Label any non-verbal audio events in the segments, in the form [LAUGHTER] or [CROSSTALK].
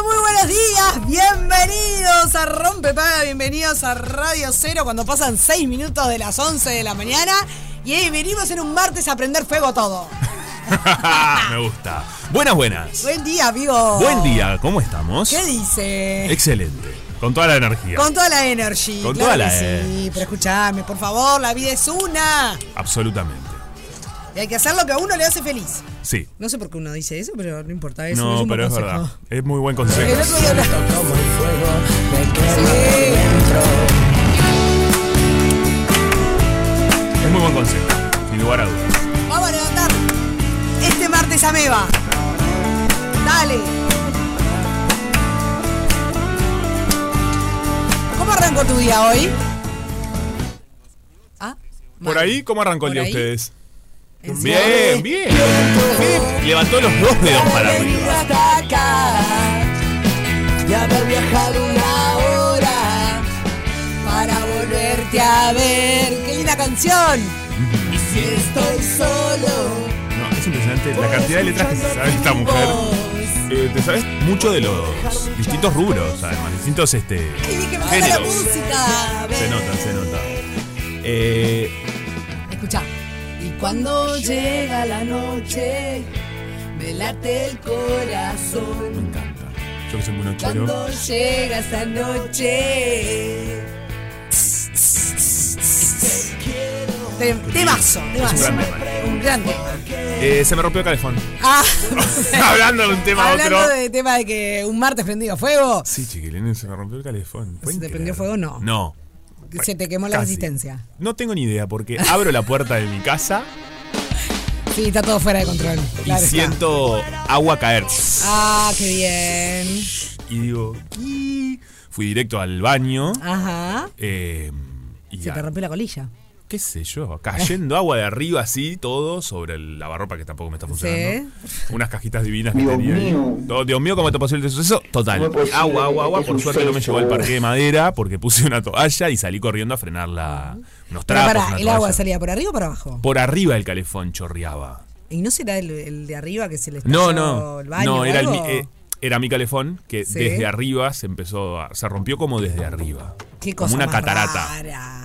pero muy buenos días, bienvenidos a Rompepaga, bienvenidos a Radio Cero cuando pasan 6 minutos de las 11 de la mañana y hoy venimos en un martes a prender fuego todo. [LAUGHS] Me gusta. Buenas, buenas. Buen día, amigo. Buen día, ¿cómo estamos? ¿Qué dice? Excelente. Con toda la energía. Con toda la energy. Con claro toda la Sí, energy. pero escúchame, por favor, la vida es una. Absolutamente. Y hay que hacer lo que a uno le hace feliz. Sí. No sé por qué uno dice eso, pero no importa. Eso no, es un pero es consejo. verdad. Es muy buen El consejo. otro día hablaba- Es muy buen consejo. Sin lugar a dudas. Vamos a levantar este martes ameba. Dale. ¿Cómo arrancó tu día hoy? Ah, Por ahí, ¿cómo arrancó el día ahí. ustedes? ¿En Bien, bien. Bien. Levantó los dos dedos para arriba. Y haber viajado una hora para volverte a ver. ¡Qué linda canción! Y si estoy solo. No, es impresionante la cantidad de letras que se sabe esta mujer. Eh, te sabes mucho de los distintos rubros, además, distintos este, ¡Ay, que me gusta la géneros. música! Se nota, se nota. Eh, Escucha. Y cuando llega la noche, me late el me corazón. encanta. Yo que soy muy nochero. Cuando llega esa noche. Temazo. Es un gran tema. Un gran tema. Eh, se me rompió el calefón. Ah, [LAUGHS] Hablando de un tema a hablando otro. de tema de que un martes prendido fuego, Sí, chiquilines, se me rompió el calefón. ¿Se ¿Pueden te creer? prendió fuego? No. No. Se te quemó la Casi. resistencia. No tengo ni idea porque abro la puerta de mi casa Sí, está todo fuera de control. y está. siento agua caer. Ah, qué bien. Y digo, "¿Qué?". fui directo al baño. Ajá. eh, y Se ya, te rompió la colilla. Qué sé yo, cayendo agua de arriba así, todo sobre el lavarropa que tampoco me está funcionando. Unas cajitas divinas que tenía ahí. Todo, Dios mío, ¿cómo te pasó el suceso? Total. agua, agua, agua. Por suerte no me llevó al parque de madera porque puse una toalla y salí corriendo a frenar la, unos Pero trapos. pará, una ¿el agua salía por arriba o por abajo? Por arriba el calefón chorreaba. ¿Y no será el, el de arriba que se le No, estalló no. el baño No, o era, el, algo? mi- eh, era mi calefón que Sí. desde arriba se empezó a, se rompió como desde arriba. Qué como cosa una más catarata. rara.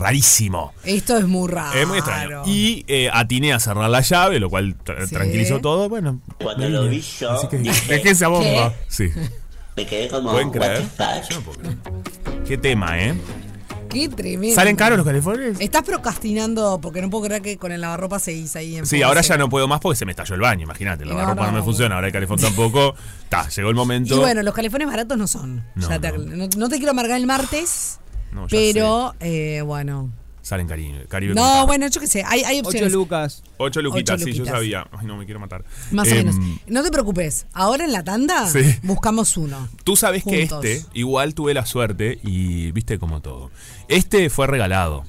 Rarísimo. Esto es muy raro. Es muy extraño. Y eh, atiné a cerrar la llave, lo cual tra- Sí. tranquilizó todo. Bueno, Cuando lo vi yo, Así que dije- dejé esa bomba. Sí. Me quedé como, ¿Pueden what creer? the fuck? Yo no puedo creer. Qué tema, ¿eh? Qué tremendo. ¿Salen caros los calefones? Estás procrastinando porque no puedo creer que con el lavarropa seguís ahí en Sí, ahora ya no puedo más porque se me estalló el baño, imagínate. La No, ropa no, no. me funciona, ahora el calefón tampoco. [LAUGHS] Ta, llegó el momento. Y bueno, los calefones baratos no son. No, Ya te- no. no- no te quiero amargar el martes, No, ya pero eh, bueno. Salen Caribe. Caribe No, bueno, yo qué sé, hay, hay 8 opciones. lucas. Ocho luquitas, Ocho sí, yo sabía. Ay, no me quiero matar. Más o Em, menos. No te preocupes, ahora en la tanda Sí. buscamos uno. Tú sabes que este, igual tuve la suerte y viste como todo. Este fue regalado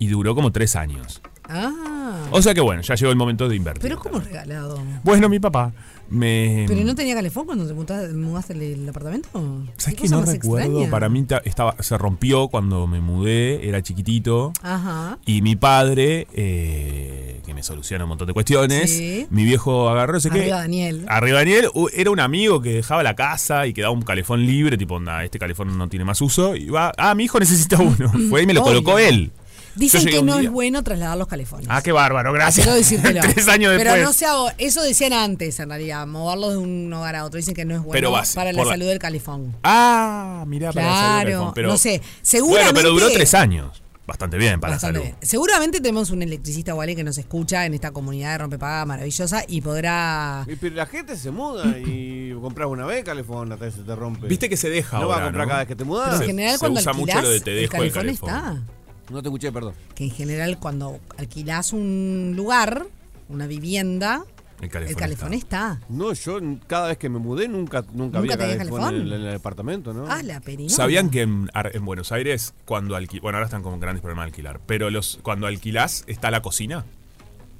y duró como tres años. Ah. O sea que bueno, ya llegó el momento de invertir. Pero ¿cómo regalado? Bueno, mi papá me... ¿Pero no tenía calefón cuando te mudaste, mudaste el, el apartamento? ¿Sabes ¿Qué que no recuerdo? extraña? Para mí ta- estaba, se rompió cuando me mudé, era chiquitito. Ajá. Y mi padre, eh, que me soluciona un montón de cuestiones, Sí. mi viejo agarró, no sé qué. Arriba Daniel. Arriba Daniel, era un amigo que dejaba la casa y quedaba un calefón libre, tipo, onda, este calefón no tiene más uso. Y va, ah, mi hijo necesita uno. [LAUGHS] Fue y me lo Obvio. colocó él. Dicen que no día- es bueno trasladar los calefones. Ah, qué bárbaro, gracias. Quiero decírtelo. [LAUGHS] Tres años después. Pero no se hago, eso decían antes en realidad, moverlos de un hogar a otro. Dicen que no es bueno Pero vas- para la salud del calefón. Ah, mirá, para la salud del Claro, calefón, pero, no sé, seguramente- Bueno, pero duró tres años. Bastante bien para Bastante la salud. bien. Seguramente tenemos un electricista Wally que nos escucha en esta comunidad de rompepaga maravillosa y podrá. Pero la gente se muda y compras una vez calefón hasta que se te rompe. Viste que se deja No vas a ahora, comprar ¿no? cada vez que te Pero mudas. en general se cuando usa mucho alquilás, lo de te el dejo el calefón calefón. está. No te escuché, perdón. Que en general cuando alquilás un lugar, una vivienda, El calefón el calefón está. No, yo cada vez que me mudé nunca, nunca, ¿Nunca había calefón, calefón? En, el, en el departamento, ¿no? Ah, la perinola. ¿Sabían que en, Buenos Aires, cuando alquilas. Bueno, ahora están con grandes problemas de alquilar. Pero los cuando alquilás, está la cocina.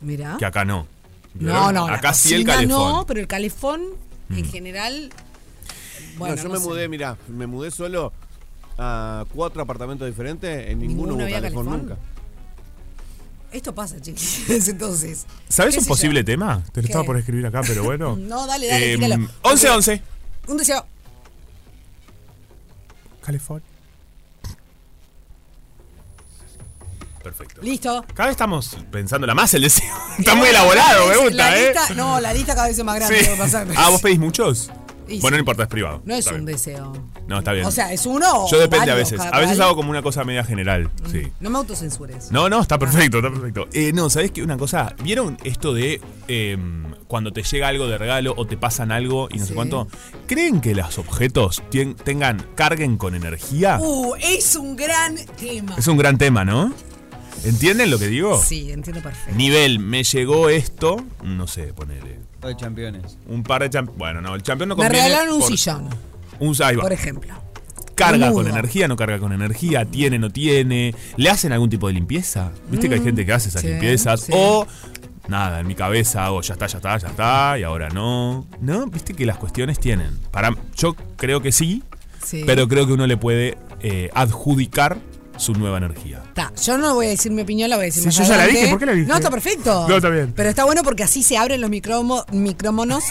Mira. Que acá no. No, no, la Acá sí el calefón. No, pero el calefón en Mm. general. No, Bueno, yo no me sé. mudé, mira, me mudé solo a cuatro apartamentos diferentes, en ninguno, ¿Ninguno hubo calefón, calefón? nunca. Esto pasa, chiquillos. [LAUGHS] Entonces. ¿Sabes ¿Qué un posible yo? tema? Te lo ¿Qué? estaba por escribir acá, pero bueno. [LAUGHS] No, dale, dale, tíralo. 11 11. Un deseo. Calefón. Perfecto. Listo. Cada vez estamos pensándola más el deseo. [LAUGHS] Está muy elaborado, me La gusta, ¿eh? lista- No, la lista cada vez es más grande. Sí. pasar. Ah, ¿vos pedís muchos? Y Bueno, no importa, es privado. No es un deseo. No, está bien. O sea, es uno o Yo depende a veces. A veces hago como una cosa media general. Sí. No me autocensures. No, no, está perfecto, está perfecto. Eh, no, ¿sabés qué? Una cosa, ¿vieron esto de em, cuando te llega algo de regalo o te pasan algo y no Sí. sé cuánto? ¿Creen que los objetos tengan, carguen con energía? Uh, es un gran tema. Es un gran tema, ¿no? ¿Entienden lo que digo? Sí, entiendo perfecto. Nivel, me llegó esto, no sé, ponele. De campeones. Un par de champ Bueno, no, el campeón no Me regalaron un por- sillón, Un, ahí va. por ejemplo. Carga con energía, no carga con energía, tiene, no tiene. ¿Le hacen algún tipo de limpieza? ¿Viste que hay gente que hace esas Mm, sí, limpiezas? sí. O, nada, en mi cabeza hago ya está, ya está, ya está, y ahora no. ¿No? ¿Viste que las cuestiones tienen? Para, yo creo que sí, Sí. pero creo que uno le puede eh, adjudicar su nueva energía. Está, yo no voy a decir mi opinión, la voy a decir Sí, más yo ya la dije, ¿por qué la dije? No, está perfecto. No, está bien. Pero está bueno porque así se abren los micrómonos. [LAUGHS]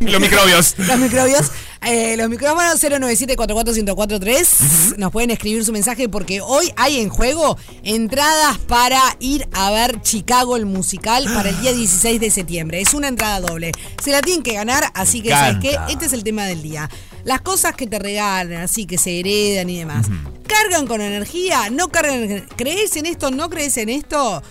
Los microbios. [LAUGHS] los microbios. Eh, los micrófonos 097-441-1043. Nos pueden escribir su mensaje porque hoy hay en juego entradas para ir a ver Chicago, el musical, para el día 16 de septiembre. Es una entrada doble. Se la tienen que ganar, así que, ¿sabes qué? Este es el tema del día. Las cosas que te regalan, así que se heredan y demás. ¿Cargan con energía? ¿No cargan? ¿Crees en esto? ¿No crees en esto?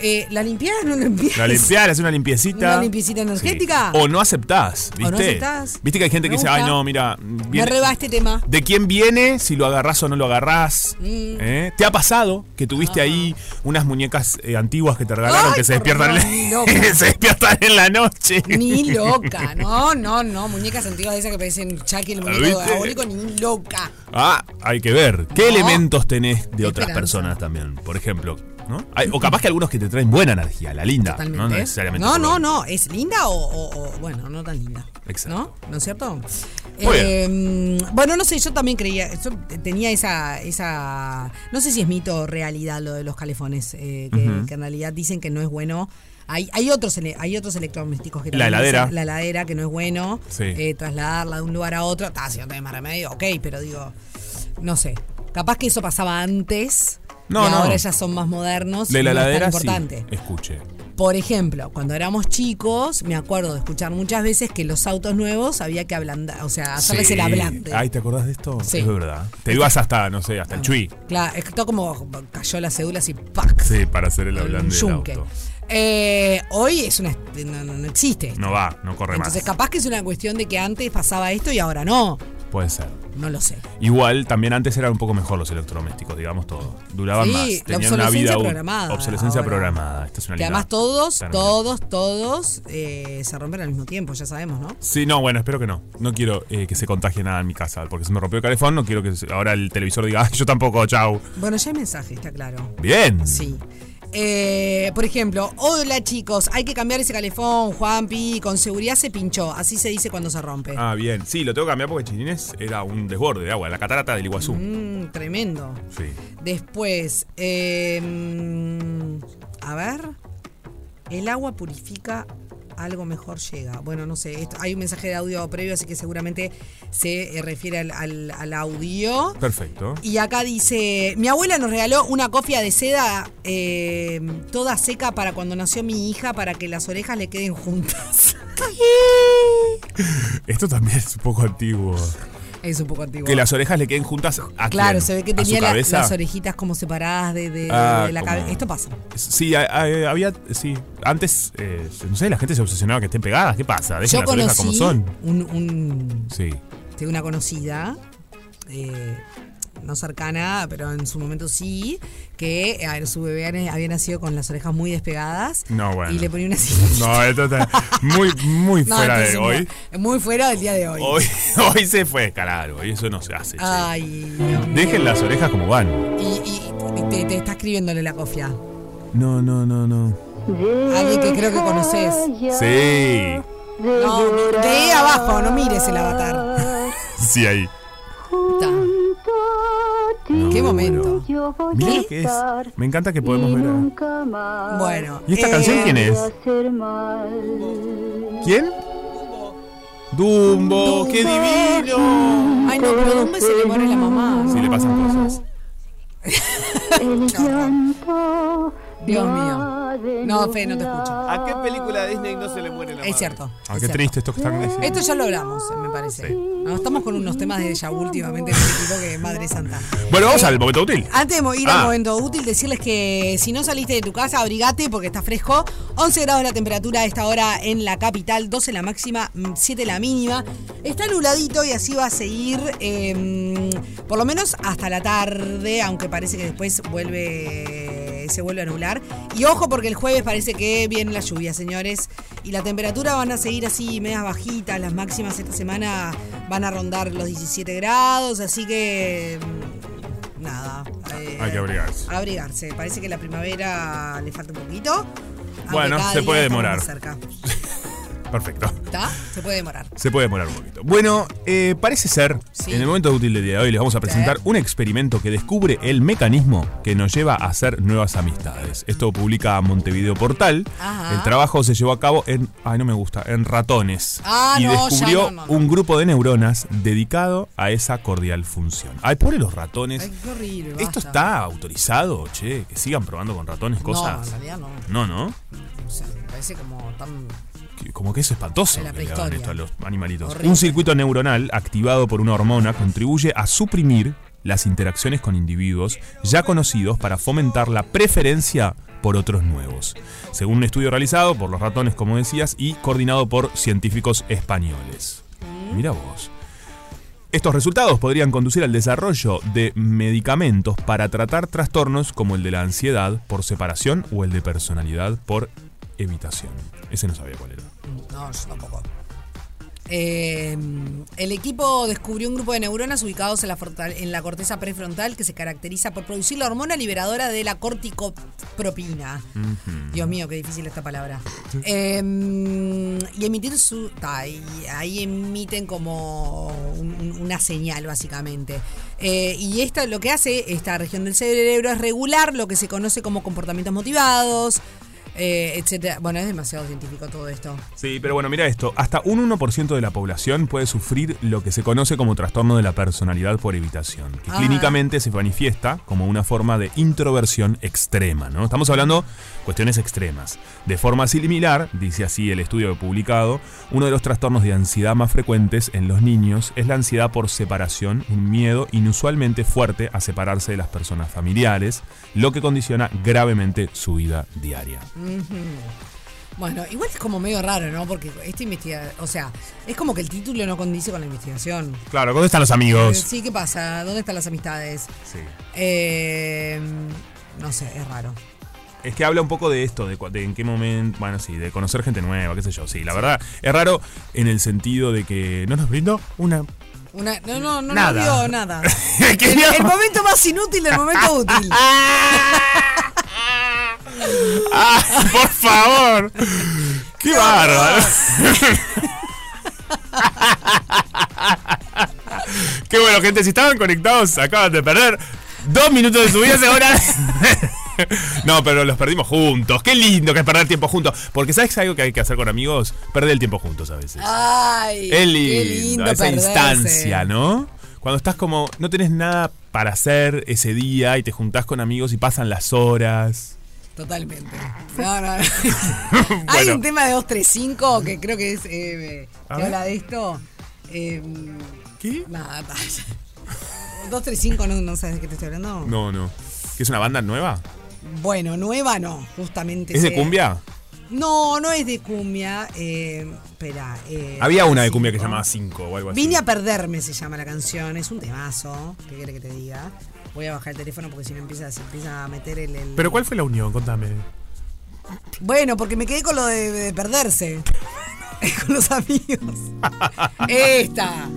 Eh, ¿La limpias? ¿No limpias? La limpiar, hacer una limpiecita. ¿Una limpiecita energética? Sí. O no aceptás, ¿viste? O no aceptás. Viste que hay gente Me que dice, ay, no, mira. Me viene- reba este tema. ¿De quién viene? Si lo agarrás o no lo agarrás. Mm. ¿Eh? ¿Te ha pasado que tuviste ahí unas muñecas eh, antiguas que te regalaron Ay, que se despiertan, en la- [LAUGHS] se despiertan en la noche? Ni loca, no, no, no. Muñecas antiguas de esas que parecen Chucky, el muñeco diabólico, ni loca. Ah, hay que ver. ¿Qué No. elementos tenés de otras Esperanza. personas también? Por ejemplo, ¿no? Hay- o capaz que algunos que te traen buena energía, la linda. Totalmente. No necesariamente. No, no. ¿Es linda o, o- o- bueno, no tan linda? Exacto. ¿No? ¿No es cierto? Muy Eh, bueno, no sé, yo también creía, yo tenía esa, esa, no sé si es mito o realidad lo de los calefones, eh, que, en realidad dicen que no es bueno. Hay, hay otros hay otros electrodomésticos que La heladera. dicen- la heladera que no es bueno Sí. eh, trasladarla de un lugar a otro está si no tenés más remedio ok pero digo no sé capaz que eso pasaba antes No, y no. ahora ya son más modernos De y la no es tan heladera sí. importante Escuche. por ejemplo, cuando éramos chicos, me acuerdo de escuchar muchas veces que los autos nuevos había que ablandar, o sea, hacerles Sí. el ablante. Ay, ¿te acordás de esto? Sí. Es verdad. Te ibas hasta, no sé, hasta el chui. Claro, es que todo como cayó la cédula así, ¡pac! Sí, para hacer el hablante del auto. Eh, hoy es una, no, no- no existe. No va, no corre Entonces, más. capaz que es una cuestión de que antes pasaba esto y ahora no. Puede ser. No lo sé. Igual, también antes eran un poco mejor los electrodomésticos, digamos todo. Duraban Sí, más. la Tenían una obsolescencia vida útil. programada Obsolescencia ahora. programada. Esta es una Que además todos, todos, todos eh, se rompen al mismo tiempo, ya sabemos, ¿no? Sí, no, bueno, espero que no. No quiero eh, que se contagie nada en mi casa, porque se me rompió el calefón, no quiero que ahora el televisor diga, "Ay, yo tampoco, chau. Bueno, ya hay mensaje, está claro. Bien. Sí. Eh, por ejemplo, hola chicos, hay que cambiar ese calefón, Juanpi, con seguridad se pinchó, así se dice cuando se rompe. Ah, bien. Sí, lo tengo que cambiar porque Chirinés era un desborde de agua, la catarata del Iguazú. Mm, tremendo. Sí. Después, eh, mm, a ver, el agua purifica, algo mejor llega. Bueno, no sé, esto- hay un mensaje de audio previo, así que seguramente se eh, refiere al, al- al audio. Perfecto. Y acá dice, mi abuela nos regaló una cofia de seda eh, toda seca para cuando nació mi hija para que las orejas le queden juntas. [LAUGHS] Esto también es un poco antiguo. Es un poco antiguo. Que las orejas le queden juntas a Claro, quién? se ve que ¿A su tenía la- las orejitas como separadas de, de- Ah, de la cabeza. Esto pasa. Sí, a- a- había. Sí. Antes, eh, no sé, la gente se obsesionaba que estén pegadas. ¿Qué pasa? Dejen Yo las orejas como son. un, un- Sí. de una conocida, eh, no cercana, pero en su momento sí, que a ver, su bebé había nacido con las orejas muy despegadas. No, bueno. Y le ponía una cinta. No, esto está muy, muy [LAUGHS] No, fuera de hoy. no, Muy fuera del día de hoy. Hoy, [LAUGHS] hoy se fue, carajo. Y eso no se hace. Ay, mío. Dejen las orejas como van. Y, y- y te, te está escribiéndole la cofia. No, no, no, no. Alguien que creo que conoces. Sí. No, de abajo, no mires el avatar. [LAUGHS] Sí, ahí. Está. Qué momento. Mira lo que es. Me encanta que podemos ver. a- Bueno. ¿Y esta eh, canción quién es? ¿Quién? Dumbo, qué divino. Ay, no, pero ¿dónde se le muere la mamá? Sí, le pasan cosas. [LAUGHS] Dios mío. No, Fe, no te escucho. ¿A qué película de Disney no se le muere la madre? Es cierto. Ah, es qué cierto. triste esto que están diciendo. Esto ya lo hablamos, me parece. Sí. No, estamos con unos temas de vu últimamente en este equipo que madre santa. Bueno, vamos al momento útil. Antes de ir Ah. al momento útil, decirles que si no saliste de tu casa, abrigate porque está fresco. 11 grados la temperatura a esta hora en la capital, 12 la máxima, mm, 7 la mínima. Está nubladito y así va a seguir eh, por lo menos hasta la tarde, aunque parece que después vuelve se vuelve a nublar. Y ojo porque el jueves parece que viene la lluvia, señores. Y la temperatura van a seguir así, medias bajitas. Las máximas esta semana van a rondar los 17 grados, así que... mm, Nada. eh, Hay que abrigarse. Abrigarse. Parece que la primavera le falta un poquito. Bueno, se puede demorar. cerca. [LAUGHS] Perfecto. ¿Está? Se puede demorar. Se puede demorar un poquito. Bueno, eh, parece ser, Sí. en el momento útil del día de hoy les vamos a presentar Sí. un experimento que descubre el mecanismo que nos lleva a hacer nuevas amistades. Esto publica Montevideo Portal. Ajá. El trabajo se llevó a cabo en, ay no me gusta, en ratones. Ah, y no, descubrió no, no, no. un grupo de neuronas dedicado a esa cordial función. Ay, pobre los ratones. Ay, qué horrible. ¿Esto está autorizado, che? Que sigan probando con ratones No, cosas. en realidad no. No, no. O sea, me parece como tan. Como que es espantoso que le hagan esto a los animalitos. Horrible. Un circuito neuronal activado por una hormona contribuye a suprimir las interacciones con individuos ya conocidos para fomentar la preferencia por otros nuevos. Según un estudio realizado por los ratones, como decías, y coordinado por científicos españoles. Mira vos. Estos resultados podrían conducir al desarrollo de medicamentos para tratar trastornos como el de la ansiedad por separación o el de personalidad por evitación. Ese no sabía cuál era. No, yo tampoco. Eh, el equipo descubrió un grupo de neuronas ubicados en la, en la corteza prefrontal que se caracteriza por producir la hormona liberadora de la corticopropina. Dios mío, qué difícil esta palabra. Eh, y emitir su. ta, y ahí emiten como un- un- una señal, básicamente. Eh, y esto lo que hace esta región del cerebro es regular lo que se conoce como comportamientos motivados. Eh, etcétera. Bueno, es demasiado científico todo esto. Sí, pero bueno, mira esto. Hasta un 1% de la población puede sufrir lo que se conoce como trastorno de la personalidad por evitación, que Ah. clínicamente se manifiesta como una forma de introversión extrema, ¿no? Estamos hablando cuestiones extremas. De forma similar, dice así el estudio publicado, uno de los trastornos de ansiedad más frecuentes en los niños es la ansiedad por separación, un miedo inusualmente fuerte a separarse de las personas familiares, lo que condiciona gravemente su vida diaria. Bueno, igual es como medio raro, ¿no? Porque esta investigación, o sea, es como que el título no condice con la investigación. Claro, ¿dónde están los Eh, amigos? sí, ¿qué pasa? ¿Dónde están las amistades? Sí. Eh, no sé, es raro. Es que habla un poco de esto, de, de en qué momento, bueno, sí, de conocer gente nueva, qué sé yo. Sí, la verdad, es raro en el sentido de que no nos brindó una... Una, no, no, no, Nada. no vio nada. [LAUGHS] ¿Qué el, el momento más inútil del momento útil. [LAUGHS] ¡Ah, por favor! ¡Qué bárbaro! Qué bueno, gente, si estaban conectados, acaban de perder dos minutos de su vida ahora. No, pero los perdimos juntos. Qué lindo que es perder tiempo juntos. Porque ¿sabes algo que hay que hacer con amigos? Perder el tiempo juntos a veces. Ay, Es lindo, qué lindo esa perderse. instancia, ¿no? Cuando estás como, no tenés nada para hacer ese día y te juntás con amigos y pasan las horas. Totalmente. [LAUGHS] No, no, no. Hay un tema de 235 que creo que es. Eh, que habla de esto. Eh, ¿Qué? nada, ta. 235, ¿no, ¿no sabes de qué te estoy hablando? No, no. ¿Que es una banda nueva? Bueno, nueva no, justamente. ¿Es de cumbia? No, no es de cumbia. Eh, espera. eh, Había una de cinco. cumbia que se llamaba 5 o algo así. Vine a perderme se llama la canción, es un temazo, ¿qué quiere que te diga? Voy a bajar el teléfono porque si no empieza, se empieza a meter el, el- ¿Pero cuál fue la unión? Contame. Bueno, porque me quedé con lo de, de perderse. [LAUGHS] con los amigos. Esta.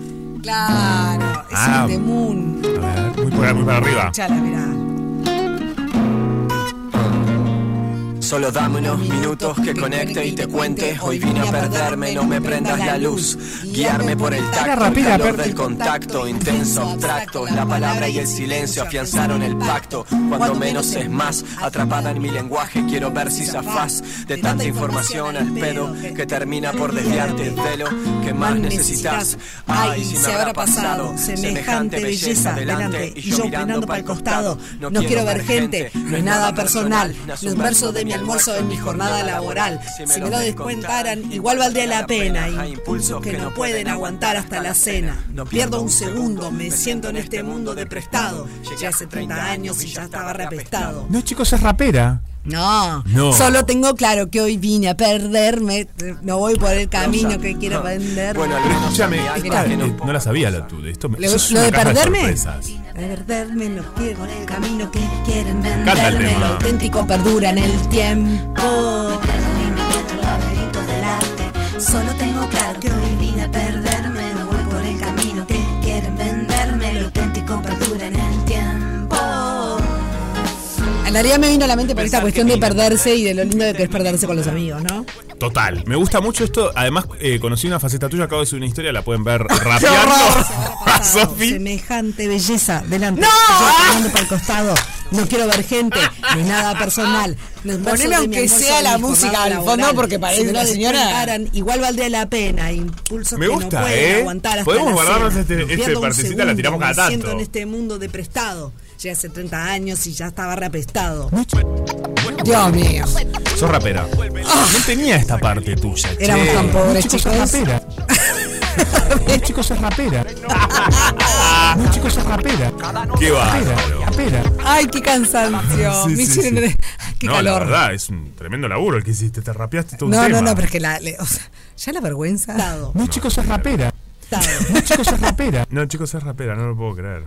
Claro. Es Ah. un The Moon. A ver, muy para, muy para arriba. Escuchala, mirá. Solo dame unos minutos que conecte y te cuente. Hoy vine a perderme, no me prendas la luz. Guiarme por el tacto, el calor del contacto, intenso, abstracto. La palabra y el silencio afianzaron el pacto. Cuando menos es más, atrapada en mi lenguaje, quiero ver si zafás de tanta información al pedo que termina por desviarte de lo que más necesitas. Ay, se habrá pasado semejante belleza delante y yo mirando para el costado. No quiero ver gente, no es nada personal. No es un verso de mi almuerzo en mi jornada laboral. Si me lo descuentaran, igual valdría la pena. Impulsos que no pueden aguantar hasta la cena. No pierdo un segundo, me siento en este mundo de prestado. Ya hace 30 años y ya estaba repestado. No, chicos, es rapera. No, No. solo tengo claro que hoy vine a perderme. No voy por el camino que quiero vender. Bueno, escúchame, no no la sabía la tú. Esto me- Lo, lo de perderme. De perderme no quiero por el camino que quieren Canta el venderme. Lo auténtico perdura en el tiempo. Solo tengo claro que hoy En realidad me vino a la mente por esta cuestión de perderse y de lo lindo de que es perderse con los amigos, ¿no? Total. Me gusta mucho esto. Además, eh, conocí una faceta tuya. Acabo de subir una historia. La pueden ver [LAUGHS] rapeando [LAUGHS] a Sofi. Semejante belleza delante. ¡No! Yo para el costado. No quiero ver gente, ni nada personal. Poneme aunque sea la música al fondo, porque parece una señora- Igual valdría la pena. Impulsos Me que gusta, ¿eh? aguantar hasta Podemos guardarnos este- No este partecita, la tiramos cada segundo, me siento tanto. en este mundo de prestado. Ya hace 30 años y ya estaba reapestado. Dios mío. Sos rapera. No tenía esta parte tuya. che. Éramos tan pobres, chicos, chicos. sos [LAUGHS] rapera. No, chicos, es rapera. No, chicos, es rapera. Qué bárbaro. Rapera. Ay, qué cansancio. Sí, Me sí, hicieron- sí. [LAUGHS] Qué no, calor. la verdad, es un tremendo laburo el que hiciste. Te rapeaste todo un No, tema. no, no, pero es que la, le- o sea, ya la vergüenza. No, chicos, es rapera. No, chicos, es [LAUGHS] rapera. No, chicos, es rapera. No lo puedo creer.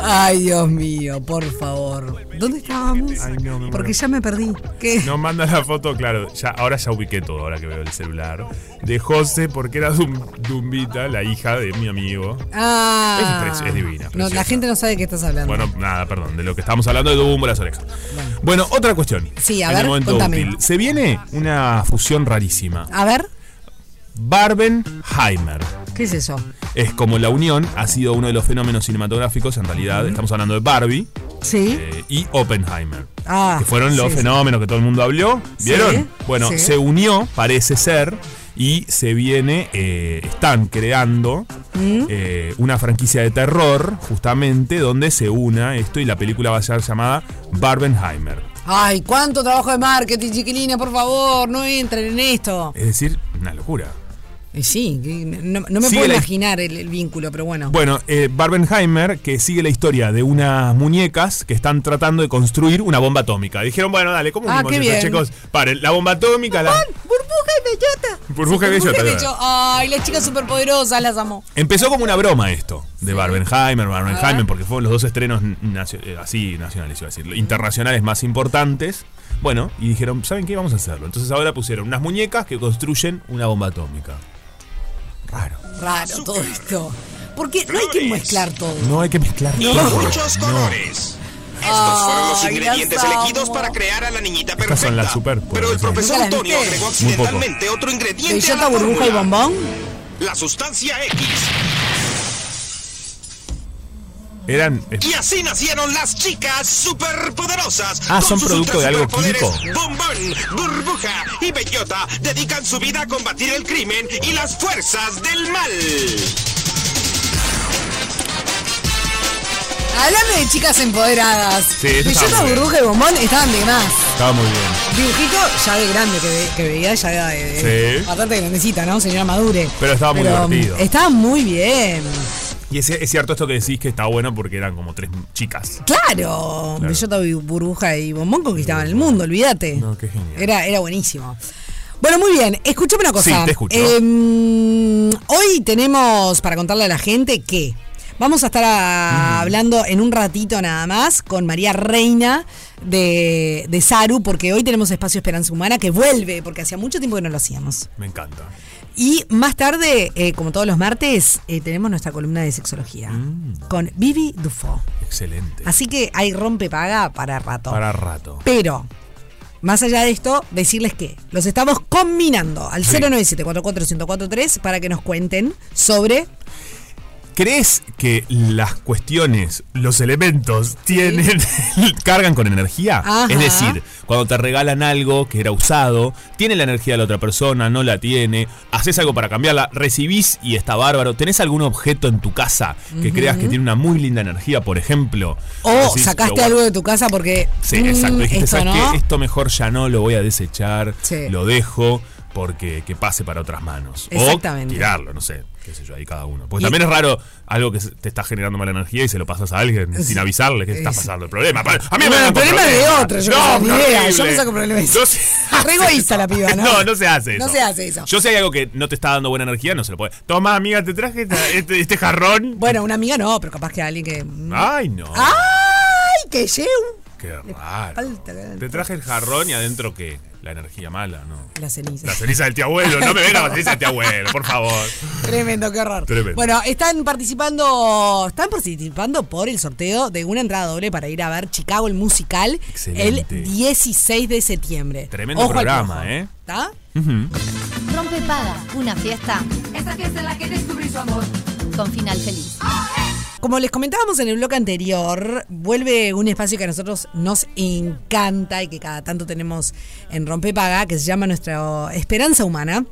Ay, Dios mío, por favor. ¿Dónde estábamos? Ay, no, me Porque muero. ya me perdí. ¿Qué? No manda la foto, claro. Ya, ahora ya ubiqué todo, ahora que veo el celular. De José, porque era Dum- Dumbita, la hija de mi amigo. Ah. Es es divina, No, la gente no sabe de qué estás hablando. Bueno, nada, perdón, de lo que estábamos hablando de Dumbo las orejas. Bueno, otra cuestión. Sí, a En ver, el momento contame. útil. Se viene una fusión rarísima. A ver, Barbenheimer. ¿qué es eso? Es como la unión, ha sido uno de los fenómenos cinematográficos, en realidad, estamos hablando de Barbie Sí. eh, y Oppenheimer. Ah. que fueron los sí, sí. fenómenos que todo el mundo habló. ¿Vieron? Sí, bueno, se unió, parece ser, y se viene, eh, están creando Mm. eh, una franquicia de terror, justamente, donde se una esto y la película va a ser llamada Barbenheimer. Ay, cuánto trabajo de marketing, chiquilina, por favor, no entren en esto. Es decir, una locura. Eh, sí, no, no me Sigue puedo la- imaginar el, el vínculo, pero bueno. Bueno, eh, Barbenheimer, que sigue la historia de unas muñecas que están tratando de construir una bomba atómica. Dijeron, bueno, dale, ¿cómo Ah, qué bien. chicos? Paren, la bomba atómica, la... Burbuja y bellota. Burbuja y bellota, Burbuja Ay, las chicas superpoderosas, las amo. Empezó como una broma esto, de Barbenheimer, Barbenheimer, porque fueron los dos estrenos nacio- eh, así nacionales, iba a decir, internacionales más importantes. Bueno, y dijeron, ¿saben qué? Vamos a hacerlo. Entonces ahora pusieron unas muñecas que construyen una bomba atómica. Raro. Raro todo esto. Porque no hay que mezclar todo. No hay que mezclar todo. Muchos colores. Estos fueron los ingredientes elegidos para crear a la niñita Estas perfecta. son las super Pero el profesor ¿Nunca las Antonio agregó accidentalmente otro ingrediente a Bellota, la burbuja y bombón. La sustancia X. Eran. eh, Y así nacieron las chicas superpoderosas. Ah, ¿son producto de algo químico? Bombón, burbuja y bellota dedican su vida a combatir el crimen y las fuerzas del mal. Hablando de chicas empoderadas. Sí, eso estaba Bellota, burbuja y bombón estaban de más. Estaba muy bien. Dibujito ya de grande que, ve- que veía, ya de, de- Sí. bastante grandecita, ¿no? Señora Madure. Pero estaba muy divertido. Estaba muy bien. Y es, es cierto esto que decís que está bueno porque eran como tres chicas. Claro, Bellota, burbuja y bombón conquistaban el mundo, olvídate. No, qué genial. Era, era buenísimo. Bueno, muy bien. Escúchame una cosa. Sí, te escucho. Em, hoy tenemos para contarle a la gente que vamos a estar a- hablando en un ratito nada más con María Reina de, de Saru, porque hoy tenemos Espacio Esperanza Humana que vuelve, porque hacía mucho tiempo que no lo hacíamos. Me encanta. Y más tarde, eh, como todos los martes, eh, tenemos nuestra columna de sexología con Vivi Dufo. Excelente. Así que hay rompe paga para rato. Para rato. Pero, más allá de esto, decirles que los estamos combinando al Sí. 097-44143 para que nos cuenten sobre. ¿Crees que las cuestiones, los elementos, tienen [LAUGHS] cargan con energía? Ajá. Es decir, cuando te regalan algo que era usado, tiene la energía de la otra persona, no la tiene, haces algo para cambiarla, recibís y está bárbaro. ¿Tenés algún objeto en tu casa que creas que tiene una muy linda energía, por ejemplo? O Decís, sacaste algo de tu casa porque. Sí, mm, exacto. Dijiste, esto ¿sabes no. qué? Esto mejor ya no lo voy a desechar, Sí. lo dejo porque que pase para otras manos. Exactamente. O tirarlo, no sé, qué sé yo, ahí cada uno. Porque Y- también es raro algo que te está generando mala energía y se lo pasas a alguien Sí. sin avisarle que te está Es- pasando el problema. A mí Bueno, me el problema es de otro, yo no, no idea, yo me saco problemas. No se la piba, ¿no? [LAUGHS] No, no se hace eso. No se hace eso. Yo sé hay algo que no te está dando buena energía, no se lo puede. Toma, amiga, te traje este, este jarrón. Bueno, una amiga no, pero capaz que alguien que. Ay, no. ¡Ay! Que lleve Qué raro. falta- Te traje el jarrón y adentro, ¿qué? La energía mala, ¿no? La ceniza. La ceniza del tío abuelo. No me vengas la ceniza del tío abuelo, por favor. Tremendo, qué horror. Tremendo. Bueno, están participando, están participando por el sorteo de una entrada doble para ir a ver Chicago el musical Excelente. el 16 de septiembre. Tremendo Ojo programa. ¿eh? ¿Está? Rompe Paga, una fiesta Esta fiesta en la que descubrí su amor. con final feliz. Como les comentábamos en el bloque anterior, vuelve un espacio que a nosotros nos encanta y que cada tanto tenemos en Rompepaga, que se llama nuestra Esperanza Humana.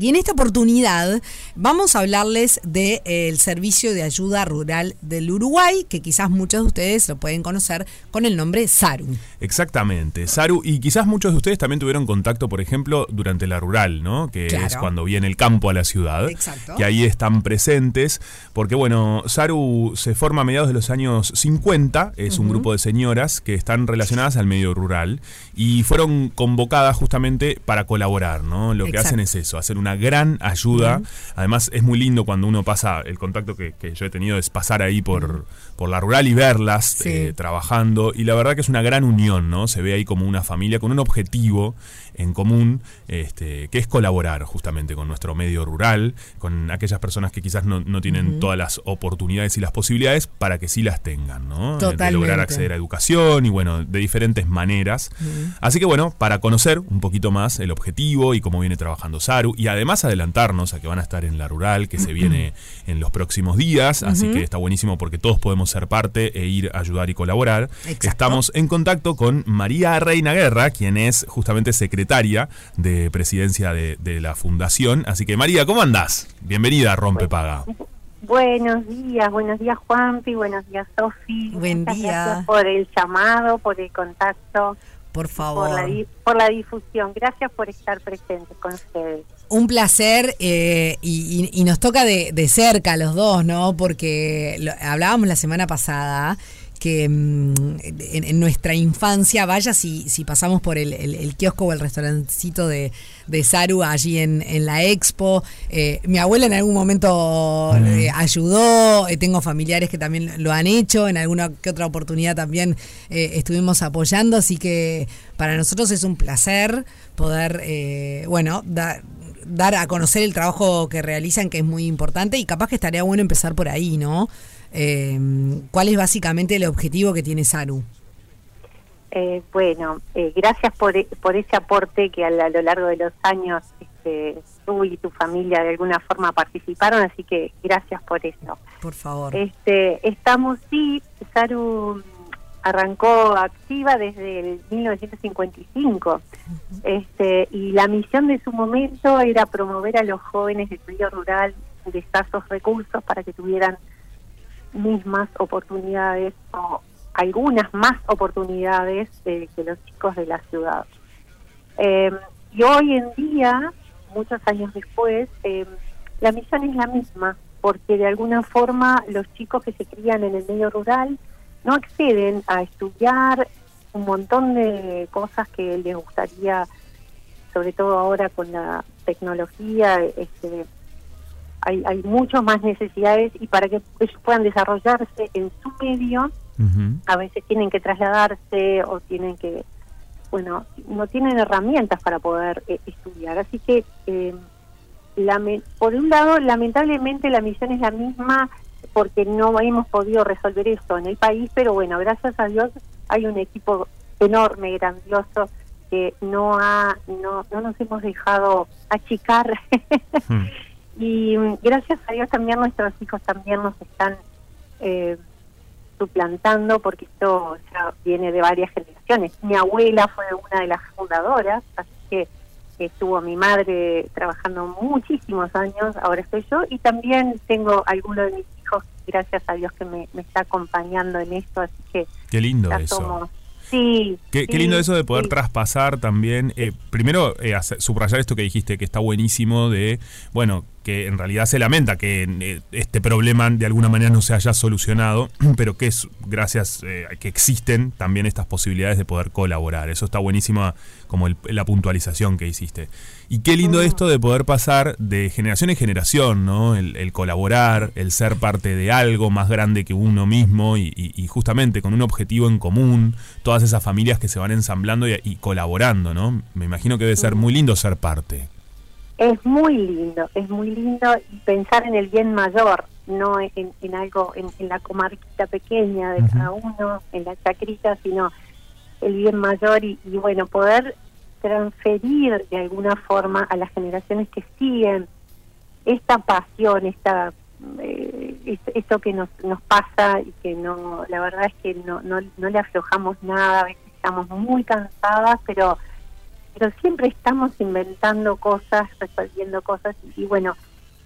Y en esta oportunidad vamos a hablarles del Servicio de Ayuda Rural del Uruguay, que quizás muchos de ustedes lo pueden conocer con el nombre SARU. Exactamente, Saru, y quizás muchos de ustedes también tuvieron contacto, por ejemplo, durante la rural, ¿no? Que Claro. es cuando viene el campo a la ciudad. Exacto. Que ahí están presentes, porque bueno, Saru se forma a mediados de los años 50, es un grupo de señoras que están relacionadas al medio rural y fueron convocadas justamente para colaborar, ¿no? Lo que hacen es eso, hacer una gran ayuda. Además, es muy lindo cuando uno pasa, el contacto que, que yo he tenido es pasar ahí por, por la rural y verlas Sí. eh, trabajando. Y la verdad que es una gran unión, ¿no? Se ve ahí como una familia con un objetivo en común, este, que es colaborar justamente con nuestro medio rural, con aquellas personas que quizás no, no tienen todas las oportunidades y las posibilidades para que sí las tengan, ¿no? De- De Totalmente. lograr acceder a educación y bueno, de diferentes maneras. Así que bueno, para conocer un poquito más el objetivo y cómo viene trabajando Saru y además adelantarnos a que van a estar en la rural que se viene en los próximos días, así que está buenísimo porque todos podemos ser parte e ir a ayudar y colaborar. Exacto. Estamos en contacto con María Reina Guerra, quien es justamente secretaria de presidencia de, de la fundación. Así que María, ¿cómo andás? Bienvenida a Rompe Paga. Buenos días, buenos días Juanpi, buenos días Sofi. Buen Muchas día. Gracias por el llamado, por el contacto, Por por favor. la, di- por la difusión. Gracias por estar presentes con ustedes. Un placer eh, y, y- y nos toca de, de cerca a los dos, ¿no? Porque lo- hablábamos la semana pasada que mm, en, en nuestra infancia, vaya si, si pasamos por el, el- el kiosco o el restaurancito de, de Saru allí en, en la expo. eh, mi abuela en algún momento eh, ayudó, eh, tengo familiares que también lo han hecho, en alguna que otra oportunidad también estuvimos apoyando, así que para nosotros es un placer poder, bueno, dar dar a conocer el trabajo que realizan, que es muy importante, y capaz que estaría bueno empezar por ahí, ¿no? Eh, ¿Cuál es básicamente el objetivo que tiene Saru? Eh, bueno, eh, gracias por, por ese aporte que a, lo largo de los años este, tú y tu familia de alguna forma participaron, así que gracias por eso. Por favor. Este, estamos, sí, Saru arrancó activa desde el 1955 este, y la misión de su momento era promover a los jóvenes del medio rural de escasos recursos para que tuvieran mismas oportunidades o algunas más oportunidades eh, que los chicos de la ciudad. Eh, y hoy en día, muchos años después, eh, la misión es la misma, porque de alguna forma los chicos que se crían en el medio rural no acceden a estudiar un montón de cosas que les gustaría, sobre todo ahora con la tecnología, este, hay, hay muchas más necesidades y para que ellos puedan desarrollarse en su medio, a veces tienen que trasladarse o tienen que, bueno, no tienen herramientas para poder eh, estudiar. Así que, eh, por un lado, lamentablemente la misión es la misma porque no hemos podido resolver esto en el país, pero bueno, gracias a Dios hay un equipo enorme, grandioso, que no ha, no, no nos hemos dejado achicar [LAUGHS] y gracias a Dios también nuestros hijos también nos están eh, suplantando porque esto ya viene de varias generaciones. Mi abuela fue una de las fundadoras, así que estuvo mi madre trabajando muchísimos años, ahora estoy yo y también tengo alguno de mis hijos, gracias a Dios que me, me está acompañando en esto, así que Qué lindo eso. somos... Sí, Qué, lindo eso de poder sí. traspasar también. eh, primero, eh, subrayar esto que dijiste, que está buenísimo, de, bueno, que en realidad se lamenta que eh, este problema de alguna manera no se haya solucionado, [CLEARS THROAT] pero que es gracias eh, a que existen también estas posibilidades de poder colaborar. Eso está buenísimo como el- la puntualización que hiciste. Y qué lindo esto de poder pasar de generación en generación, ¿no? El, el colaborar, el ser parte de algo más grande que uno mismo y, y- y justamente con un objetivo en común, todas esas familias que se van ensamblando y, y colaborando, ¿no? Me imagino que debe ser muy lindo ser parte. Es muy lindo, es muy lindo pensar en el bien mayor, no en, en algo, en, en la comarquita pequeña de cada uno, en la chacrita, sino el bien mayor y, y bueno, poder transferir de alguna forma a las generaciones que siguen esta pasión, esta eh, es- esto que nos, nos pasa y que no, la verdad es que no, no, no le aflojamos nada, a veces estamos muy cansadas, pero pero siempre estamos inventando cosas, resolviendo cosas y, y bueno,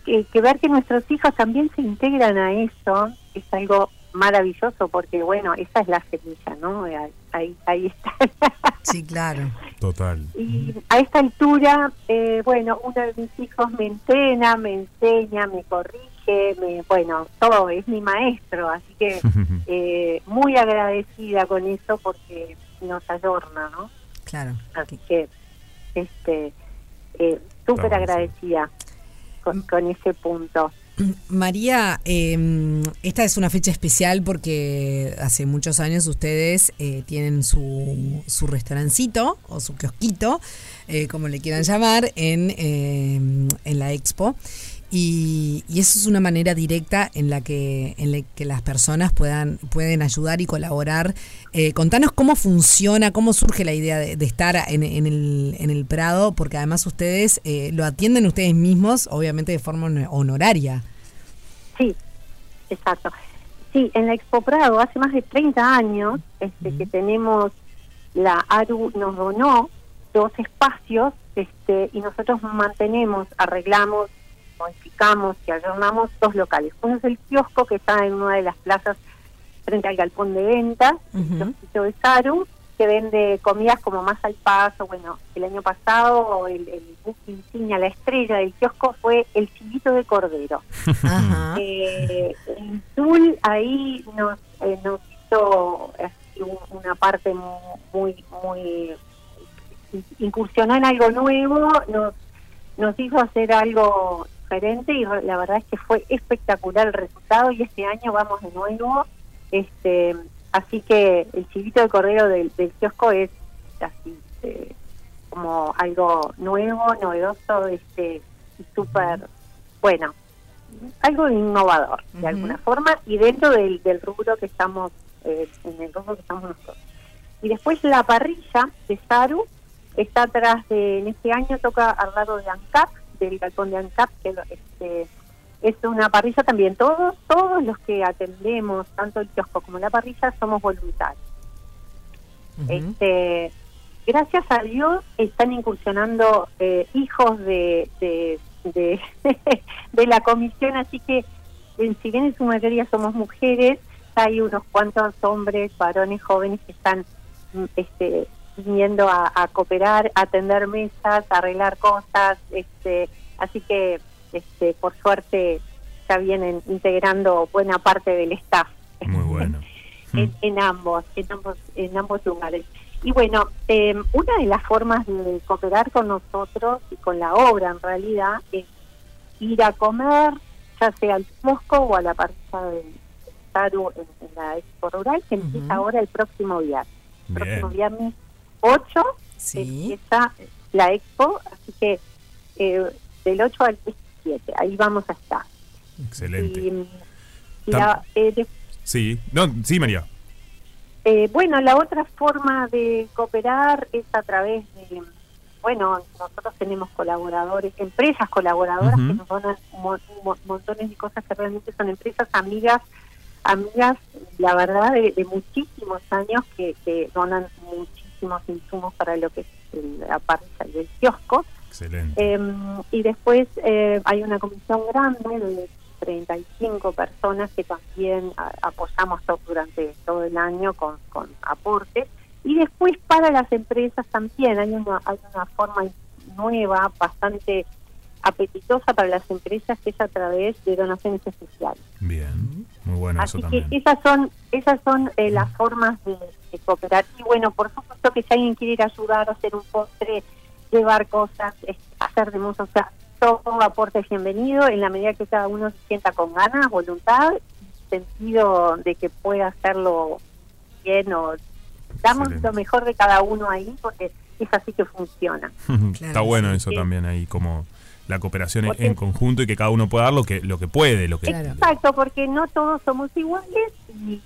que, que ver que nuestros hijos también se integran a eso es algo maravilloso porque bueno, esa es la semilla, ¿no? Ahí, ahí, está. [LAUGHS] Sí, claro. Total. Y a esta altura, eh, bueno, uno de mis hijos me entrena, me enseña, me corrige, me, bueno, todo, es mi maestro, así que [LAUGHS] eh, muy agradecida con eso porque nos ayorna, ¿no? Claro. Así que, este, eh, súper agradecida con, con ese punto. [CLEARS THROAT] María, eh, esta es una fecha especial porque hace muchos años ustedes eh, tienen su, su restaurancito o su kiosquito, eh, como le quieran llamar, en, eh, en la expo. Y, y eso es una manera directa en la que, en la que las personas puedan, pueden ayudar y colaborar. Eh, contanos cómo funciona, cómo surge la idea de, de estar en, en el, en el Prado, porque además ustedes eh, lo atienden ustedes mismos, obviamente de forma hon- honoraria. Sí, exacto. Sí, en la Expo Prado hace más de 30 años este, que tenemos, la ARU nos donó dos espacios este, y nosotros mantenemos, arreglamos, modificamos y adornamos dos locales. Uno es el kiosco que está en una de las plazas frente al galpón de ventas, el kiosquito de Saru, que vende comidas como más al paso. Bueno, el año pasado el, el buque insignia, la estrella del kiosco fue el chivito de cordero. [LAUGHS] Eh, el Zul ahí nos, eh, nos hizo así, un- una parte mu- muy, muy incursionó en algo nuevo, nos, nos hizo hacer algo diferente y la verdad es que fue espectacular el resultado y este año vamos de nuevo. este Así que el chivito de cordero del, del kiosco es así eh, como algo nuevo, novedoso este y súper bueno. algo innovador de alguna forma y dentro del, del rubro que estamos eh, en el rubro que estamos nosotros y después la parrilla de Saru está atrás de en este año toca al lado de ANCAP del galpón de ANCAP que este, es una parrilla también. Todos todos los que atendemos tanto el kiosco como la parrilla somos voluntarios. Este gracias a Dios están incursionando eh, hijos de, de, de, [LAUGHS] de la comisión, así que en, si bien en su mayoría somos mujeres, hay unos cuantos hombres, varones jóvenes que están mm, este, viniendo a, a cooperar, a atender mesas, a arreglar cosas, este, así que este, por suerte ya vienen integrando buena parte del staff Muy bueno. [LAUGHS] en, en ambos, en ambos, en ambos lugares. Y bueno, eh, una de las formas de cooperar con nosotros y con la obra en realidad es ir a comer, ya sea al kiosco o a la parrilla de Taru en, en la Expo Rural, que empieza ahora el próximo viernes. El próximo viernes 8 empieza la Expo, así que eh, del 8 al 17, ahí vamos a estar. Excelente. Y, la, eh, de- Sí, no, sí, María. Eh, bueno, la otra forma de cooperar es a través de, bueno, nosotros tenemos colaboradores, empresas colaboradoras que nos donan mo- mo- montones de cosas que realmente son empresas amigas, amigas, la verdad, de, de muchísimos años que, que donan muchísimos insumos para lo que es el- la parrilla y el kiosco. Excelente. Eh, y después eh, hay una comisión grande de 35 personas que también a- apoyamos to- durante todo el año con, con aportes. Y después para las empresas también hay una, hay una forma nueva, bastante apetitosa para las empresas, que es a través de donaciones especiales. Bien, muy bueno eso Así que también. esas son esas son eh, las formas de, de cooperar. Y bueno, por supuesto que si alguien quiere ir a ayudar a hacer un postre, llevar cosas, es- hacer de música, o sea, todo aporte es bienvenido en la medida que cada uno se sienta con ganas, voluntad, sentido de que pueda hacerlo bien o damos Excelente. lo mejor de cada uno ahí porque es así que funciona. [LAUGHS] Está bueno eso Sí. también ahí, como la cooperación en- Porque- en conjunto y que cada uno pueda dar lo que, lo que puede, lo que Exacto, porque no todos somos iguales y, y,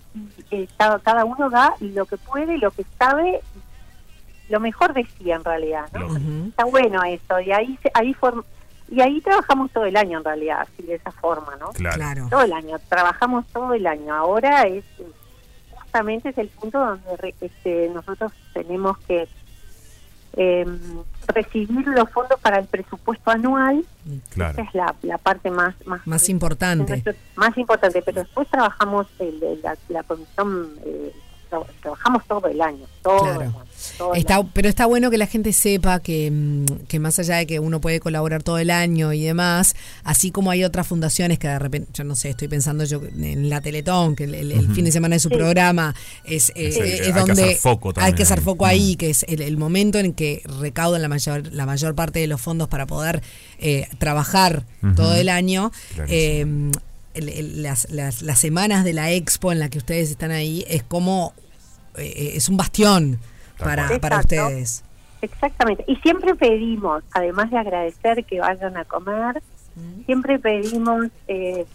eh, cada, cada uno da lo que puede, lo que sabe, lo mejor de sí en realidad, ¿no? Está bueno eso y ahí se- ahí form- y ahí trabajamos todo el año en realidad, así de esa forma, ¿no? Claro. Claro. Todo el año, trabajamos todo el año. Ahora es justamente es el punto donde re- este, nosotros tenemos que eh, recibir los fondos para el presupuesto anual Claro. esa es la, la parte más más, Más importante. más importante pero después trabajamos el- el- la, la comisión eh, trabajamos todo el año todo Claro. el año, todo el Está, año. pero está bueno que la gente sepa que, mm, que más allá de que uno puede colaborar todo el año y demás, así como hay otras fundaciones que de repente, yo no sé, estoy pensando yo en la Teletón, que el, el- el Ujú. fin de semana de su Sí. programa es, eh, Sí, es hay que donde hacer foco hay también que hacer ahí. foco ahí, que es el, el momento en que recaudan la mayor, la mayor parte de los fondos para poder eh, trabajar todo el año. Clarísimo. Eh, el- el- las, las, las semanas de la expo en la que ustedes están ahí es como eh, es un bastión para, para ustedes. exactamente. Y siempre pedimos además de agradecer que vayan a comer siempre pedimos eh,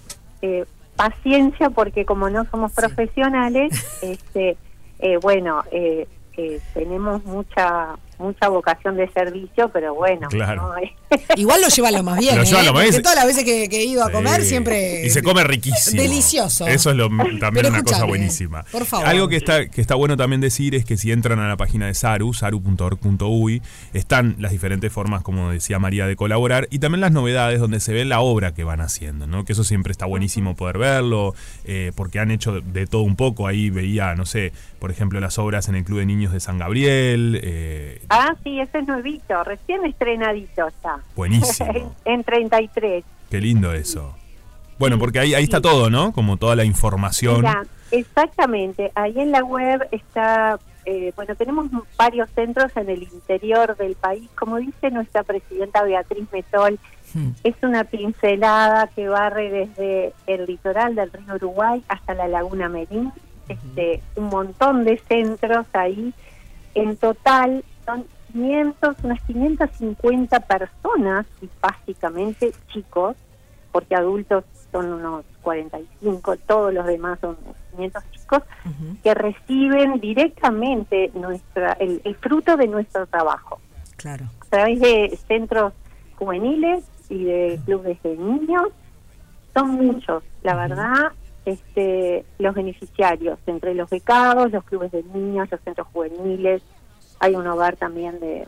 eh, paciencia porque como no somos profesionales [LAUGHS] este eh, bueno eh, eh, tenemos mucha mucha vocación de servicio pero bueno Claro. ¿no? Igual lo lleva lo más bien. Lo lleva ¿eh? lo más bien. Todas las veces que, que he ido a comer Sí. siempre. Y se come riquísimo. Delicioso. Eso es lo, también Pero una cosa buenísima. por favor. Algo que está, que está bueno también decir es que si entran a la página de Saru, saru.org.uy, están las diferentes formas, como decía María, de colaborar y también las novedades donde se ve la obra que van haciendo, ¿no? Que eso siempre está buenísimo poder verlo, eh, porque han hecho de, de todo un poco. Ahí veía, no sé, por ejemplo, las obras en el Club de Niños de San Gabriel. eh, ah sí ese es nuevito recién estrenadito está Buenísimo. [LAUGHS] en, en 33 qué lindo eso. Bueno, porque ahí, ahí está todo, ¿no? Como toda la información. Mira, exactamente. Ahí en la web está, eh, bueno, tenemos varios centros en el interior del país. Como dice nuestra presidenta Beatriz Metol, es una pincelada que barre desde el litoral del río Uruguay hasta la Laguna Merín. Este, un montón de centros ahí. En total son 500, unas 550 personas, y básicamente chicos, porque adultos son unos 45, todos los demás son 500 chicos que reciben directamente nuestra el, el fruto de nuestro trabajo Claro. a través de centros juveniles y de clubes de niños. Son muchos, la verdad, este, los beneficiarios, entre los becados, los clubes de niños, los centros juveniles, hay un hogar también de,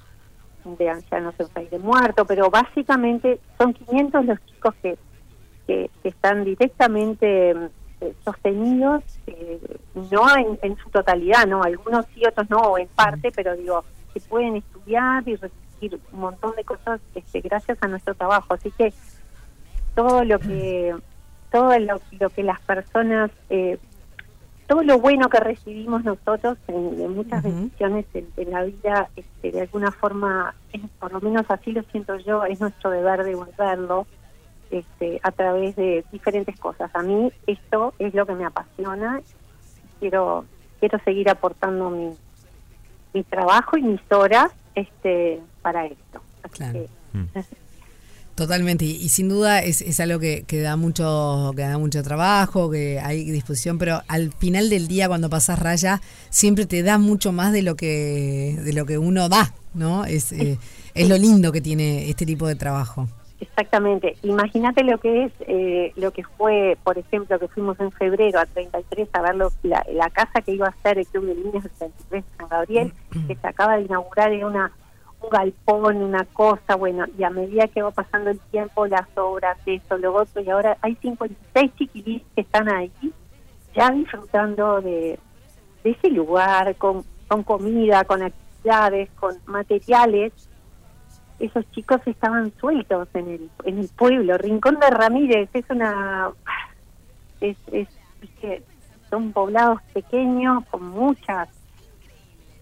ancianos en país de muerto, pero básicamente son 500 los chicos que, que, están directamente eh, sostenidos, eh, no en, en su totalidad, no, algunos sí, otros no, o en parte, pero digo, que pueden estudiar y recibir un montón de cosas este, gracias a nuestro trabajo. Así que todo lo que todo lo, lo que las personas eh, todo lo bueno que recibimos nosotros en, en muchas decisiones en, en la vida este, de alguna forma es- por lo menos así lo siento yo es nuestro deber devolverlo este, a través de diferentes cosas. A mí esto es lo que me apasiona quiero quiero seguir aportando mi mi trabajo y mis horas este para esto. Así Claro. que, Totalmente, y, y sin duda es, es algo que, que da mucho que da mucho trabajo, que hay disposición, pero al final del día cuando pasas raya siempre te da mucho más de lo que de lo que uno da, ¿no? Es eh, es lo lindo que tiene este tipo de trabajo. Exactamente. Imagínate lo que es, eh, lo que fue, por ejemplo, que fuimos en febrero a 33 a ver lo- la, la casa que iba a ser el Club de Niños del 33 San Gabriel, que se acaba de inaugurar en una un galpón, una cosa, bueno, y a medida que va pasando el tiempo, las obras, esto, lo otro, y ahora hay 56 chiquilines que están ahí ya disfrutando de, ese lugar, con, comida, con actividades, con materiales. Esos chicos estaban sueltos en el en el pueblo. Rincón de Ramírez es una es, es, es son poblados pequeños con muchas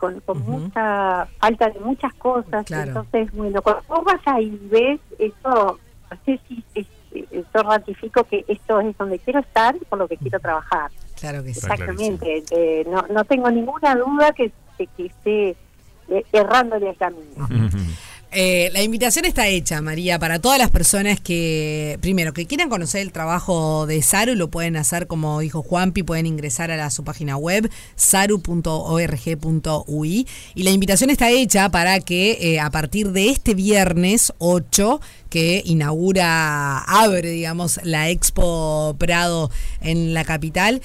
con, con mucha falta de muchas cosas Claro. entonces bueno cuando vos vas ahí y ves eso no sé si es- yo ratifico que esto es donde quiero estar y por lo que quiero trabajar. Claro que sí. exactamente. Eh, no no tengo ninguna duda que, que, que esté eh, errándole el camino Eh, la invitación está hecha, María, para todas las personas que, primero, que quieran conocer el trabajo de Saru, lo pueden hacer como dijo Juanpi, pueden ingresar a, su página web, saru.org.ui. Y la invitación está hecha para que eh, a partir de este viernes 8, que inaugura, abre, digamos, la Expo Prado en la capital,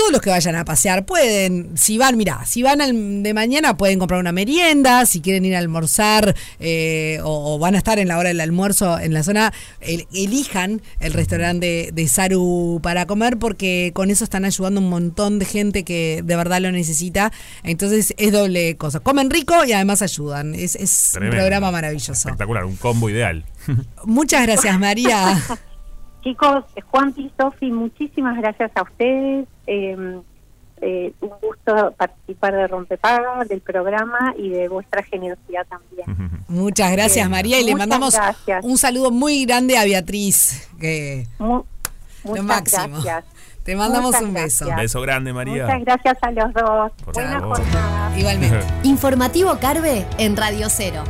todos los que vayan a pasear pueden, si van, mira, si van al- de mañana pueden comprar una merienda, si quieren ir a almorzar eh, o, o van a estar en la hora del almuerzo en la zona, el- elijan el restaurante de, de Saru para comer porque con eso están ayudando a un montón de gente que de verdad lo necesita. Entonces es doble cosa. Comen rico y además ayudan. Es, es un programa maravilloso. Espectacular, un combo ideal. Muchas gracias, María. [LAUGHS] Chicos, Juan y Sofi, muchísimas gracias a ustedes. Eh, eh, un gusto participar de Rompepaga, del programa y de vuestra generosidad también. Muchas gracias. María, y le Muchas mandamos gracias. un saludo muy grande a Beatriz, que Mu- lo muchas máximo. gracias. Te mandamos Muchas un beso. Un beso grande, María. Muchas gracias a los dos. Por Buena favor. jornada. Igualmente. [LAUGHS] Informativo Carve en Radio Cero.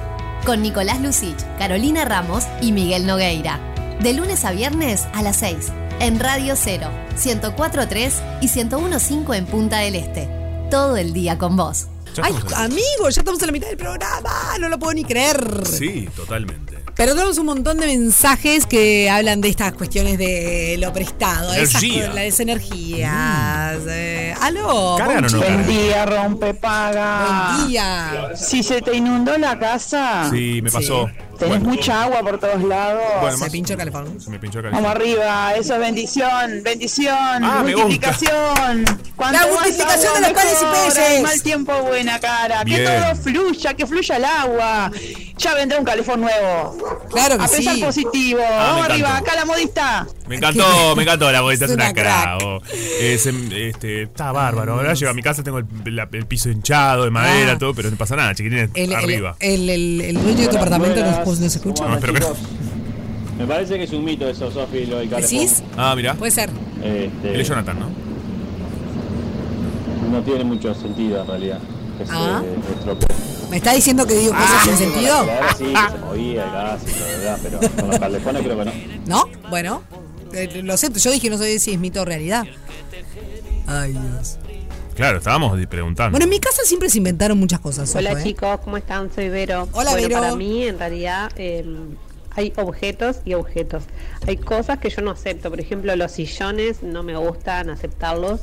Con Nicolás Lucich, Carolina Ramos y Miguel Nogueira. De lunes a viernes a las 6. En Radio Cero, 104.3 y 101.5 en Punta del Este. Todo el día con vos. Ay, estamos- amigo, ya estamos en la mitad del programa. No lo puedo ni creer. Sí, totalmente. Pero tenemos un montón de mensajes que hablan de estas cuestiones de lo prestado, esas las energías. Eh, aló. ¿Cargan o no? Buen día, rompe paga. Buen día. Si se te inundó la casa, Sí, me pasó. Tenés Bueno, mucha agua por todos lados. Bueno, Se más- pinchó el calefón. Se me pinchó acá. Vamos arriba, eso es bendición, bendición, Ah, multiplicación. La multiplicación agua, de los panes y peces. Mal tiempo, buena cara. Bien. Que todo fluya, que fluya el agua. Ya vendrá un calefón nuevo. Claro que A pesar sí. positivo. Ah, Vamos arriba, acá la modista. Me encantó, me encantó la bolita, es Es una crack. crack. Eh, se- este, está bárbaro. Ahora llego a mi casa, tengo el, la- el piso hinchado de madera, Ah. todo, pero no pasa nada, chiquitines, El, arriba. el, el- el dueño de tu apartamento no, no se escucha. No, espero que- Me parece que es un mito eso, Sofi, lo del calefón. ¿Decís? Ah, mira. Puede ser. Este, Él es Jonathan, ¿no? no tiene mucho sentido en realidad. Que se Ah. ¿Me está diciendo que digo cosas sin sentido? Sí, que se movía el gas y todo, ¿verdad? Pero con los calefones creo que no. ¿No? Bueno. Eh, lo acepto. Yo dije no sé si es mito o realidad. Ay, Dios. Claro, estábamos preguntando. Bueno, en mi casa siempre se inventaron muchas cosas. Hola ojo, ¿eh? chicos, ¿cómo están? Soy Vero. Hola, bueno, Vero. Para mí, en realidad, eh, hay objetos y objetos. Hay cosas que yo no acepto. Por ejemplo, los sillones no me gustan aceptarlos.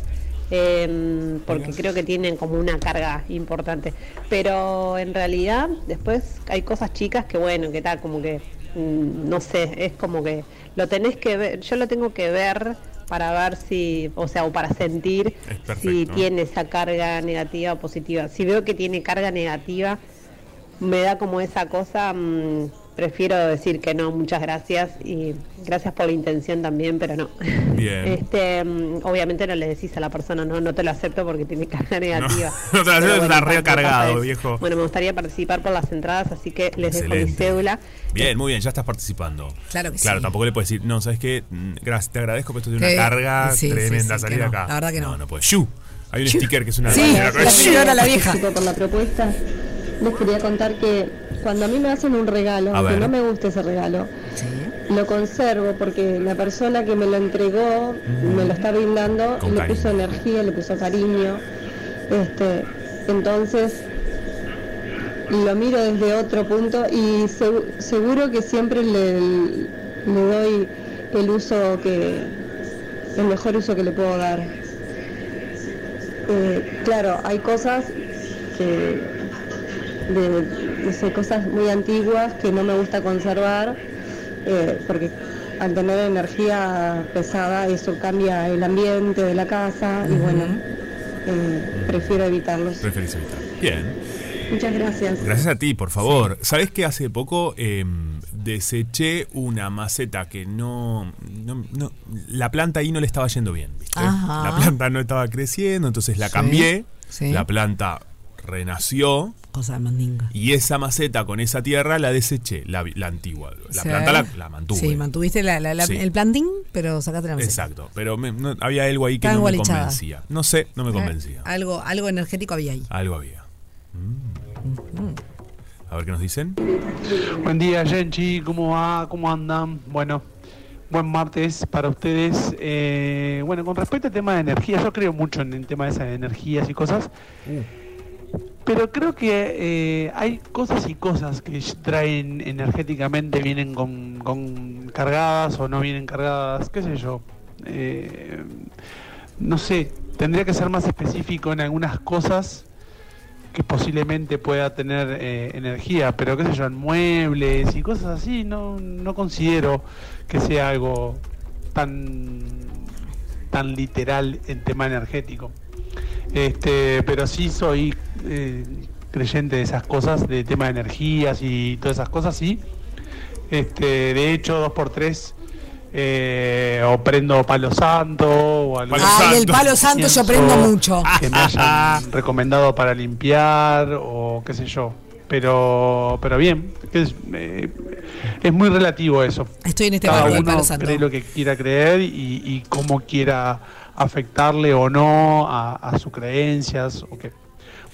eh, porque creo que tienen como una carga importante. Pero en realidad, después hay cosas chicas que, bueno, que tal, como que, no sé, es como que lo tenés que ver, yo lo tengo que ver para ver si, o sea, o para sentir si tiene esa carga negativa o positiva. Si veo que tiene carga negativa, me da como esa cosa, mm, prefiero decir que no, muchas gracias y gracias por la intención también, pero no. Bien. [LAUGHS] Este, mm, obviamente no le decís a la persona, no, no te lo acepto porque tiene carga negativa. [LAUGHS] no te lo acepto, Pero está pa- re me pasa cargado, eso. viejo. Bueno, me gustaría participar por las entradas, así que les dejo mi cédula. Bien, muy bien, ya estás participando. Claro que Claro, sí. tampoco le puedes decir, no, ¿sabes qué? Mm, Gracias, te agradezco, pero esto tiene una carga sí, tremenda sí, salir no, acá. la verdad que no. No, no puedes. ¡Shu! Hay un sticker que es una. Sí, la señora la vieja. Por la propuesta. Les quería contar que cuando a mí me hacen un regalo, A aunque ver. no me guste ese regalo, lo conservo porque la persona que me lo entregó me lo está brindando, Con le cariño. puso energía, le puso cariño. Este, entonces lo miro desde otro punto y segu- seguro que siempre le, le doy el uso que el mejor uso que le puedo dar. Eh, claro, hay cosas que de, no sé, cosas muy antiguas que no me gusta conservar eh, porque al tener energía pesada eso cambia el ambiente de la casa y bueno, eh, prefiero evitarlos. Preferís evitar. Bien. Muchas gracias. Gracias a ti, por favor. ¿Sabes que hace poco eh, deseché una maceta que no, no- no- La planta ahí no le estaba yendo bien, ¿viste? Ajá. La planta no estaba creciendo, entonces la Sí, cambié. sí. La planta renació. Cosa de mandinga. Y esa maceta con esa tierra la deseché, la, antigua. La planta la, la mantuve. Sí, mantuviste la- la- la- Sí. el plantín, pero sacaste la maceta. Exacto, pero me- no- había algo ahí que no me convencía. No sé, no me Eh, convencía. Algo, algo energético había ahí. Algo había. Mm. A ver qué nos dicen. Buen día, Genchi, ¿cómo va? ¿Cómo andan? Bueno, buen martes para ustedes. Eh, bueno, con respecto al tema de energía, yo creo mucho en el tema de esas energías y cosas. Pero creo que eh, hay cosas y cosas que traen energéticamente, vienen con, cargadas o no vienen cargadas, qué sé yo. Eh, no sé, tendría que ser más específico en algunas cosas que posiblemente pueda tener eh, energía, pero qué sé yo, en muebles y cosas así, no, no considero que sea algo tan, tan literal en tema energético. Este, pero sí soy eh, creyente de esas cosas, de tema de energías y todas esas cosas, sí. Este, de hecho, dos por tres eh, o prendo palo santo o algún Ay, el palo santo yo prendo mucho. que me hayan [LAUGHS] recomendado para limpiar o qué sé yo. Pero, pero bien, es, eh, es muy relativo eso. Estoy en este Cada uno palo santo. cree lo que quiera creer y, y cómo quiera afectarle o no a, a sus creencias. o qué.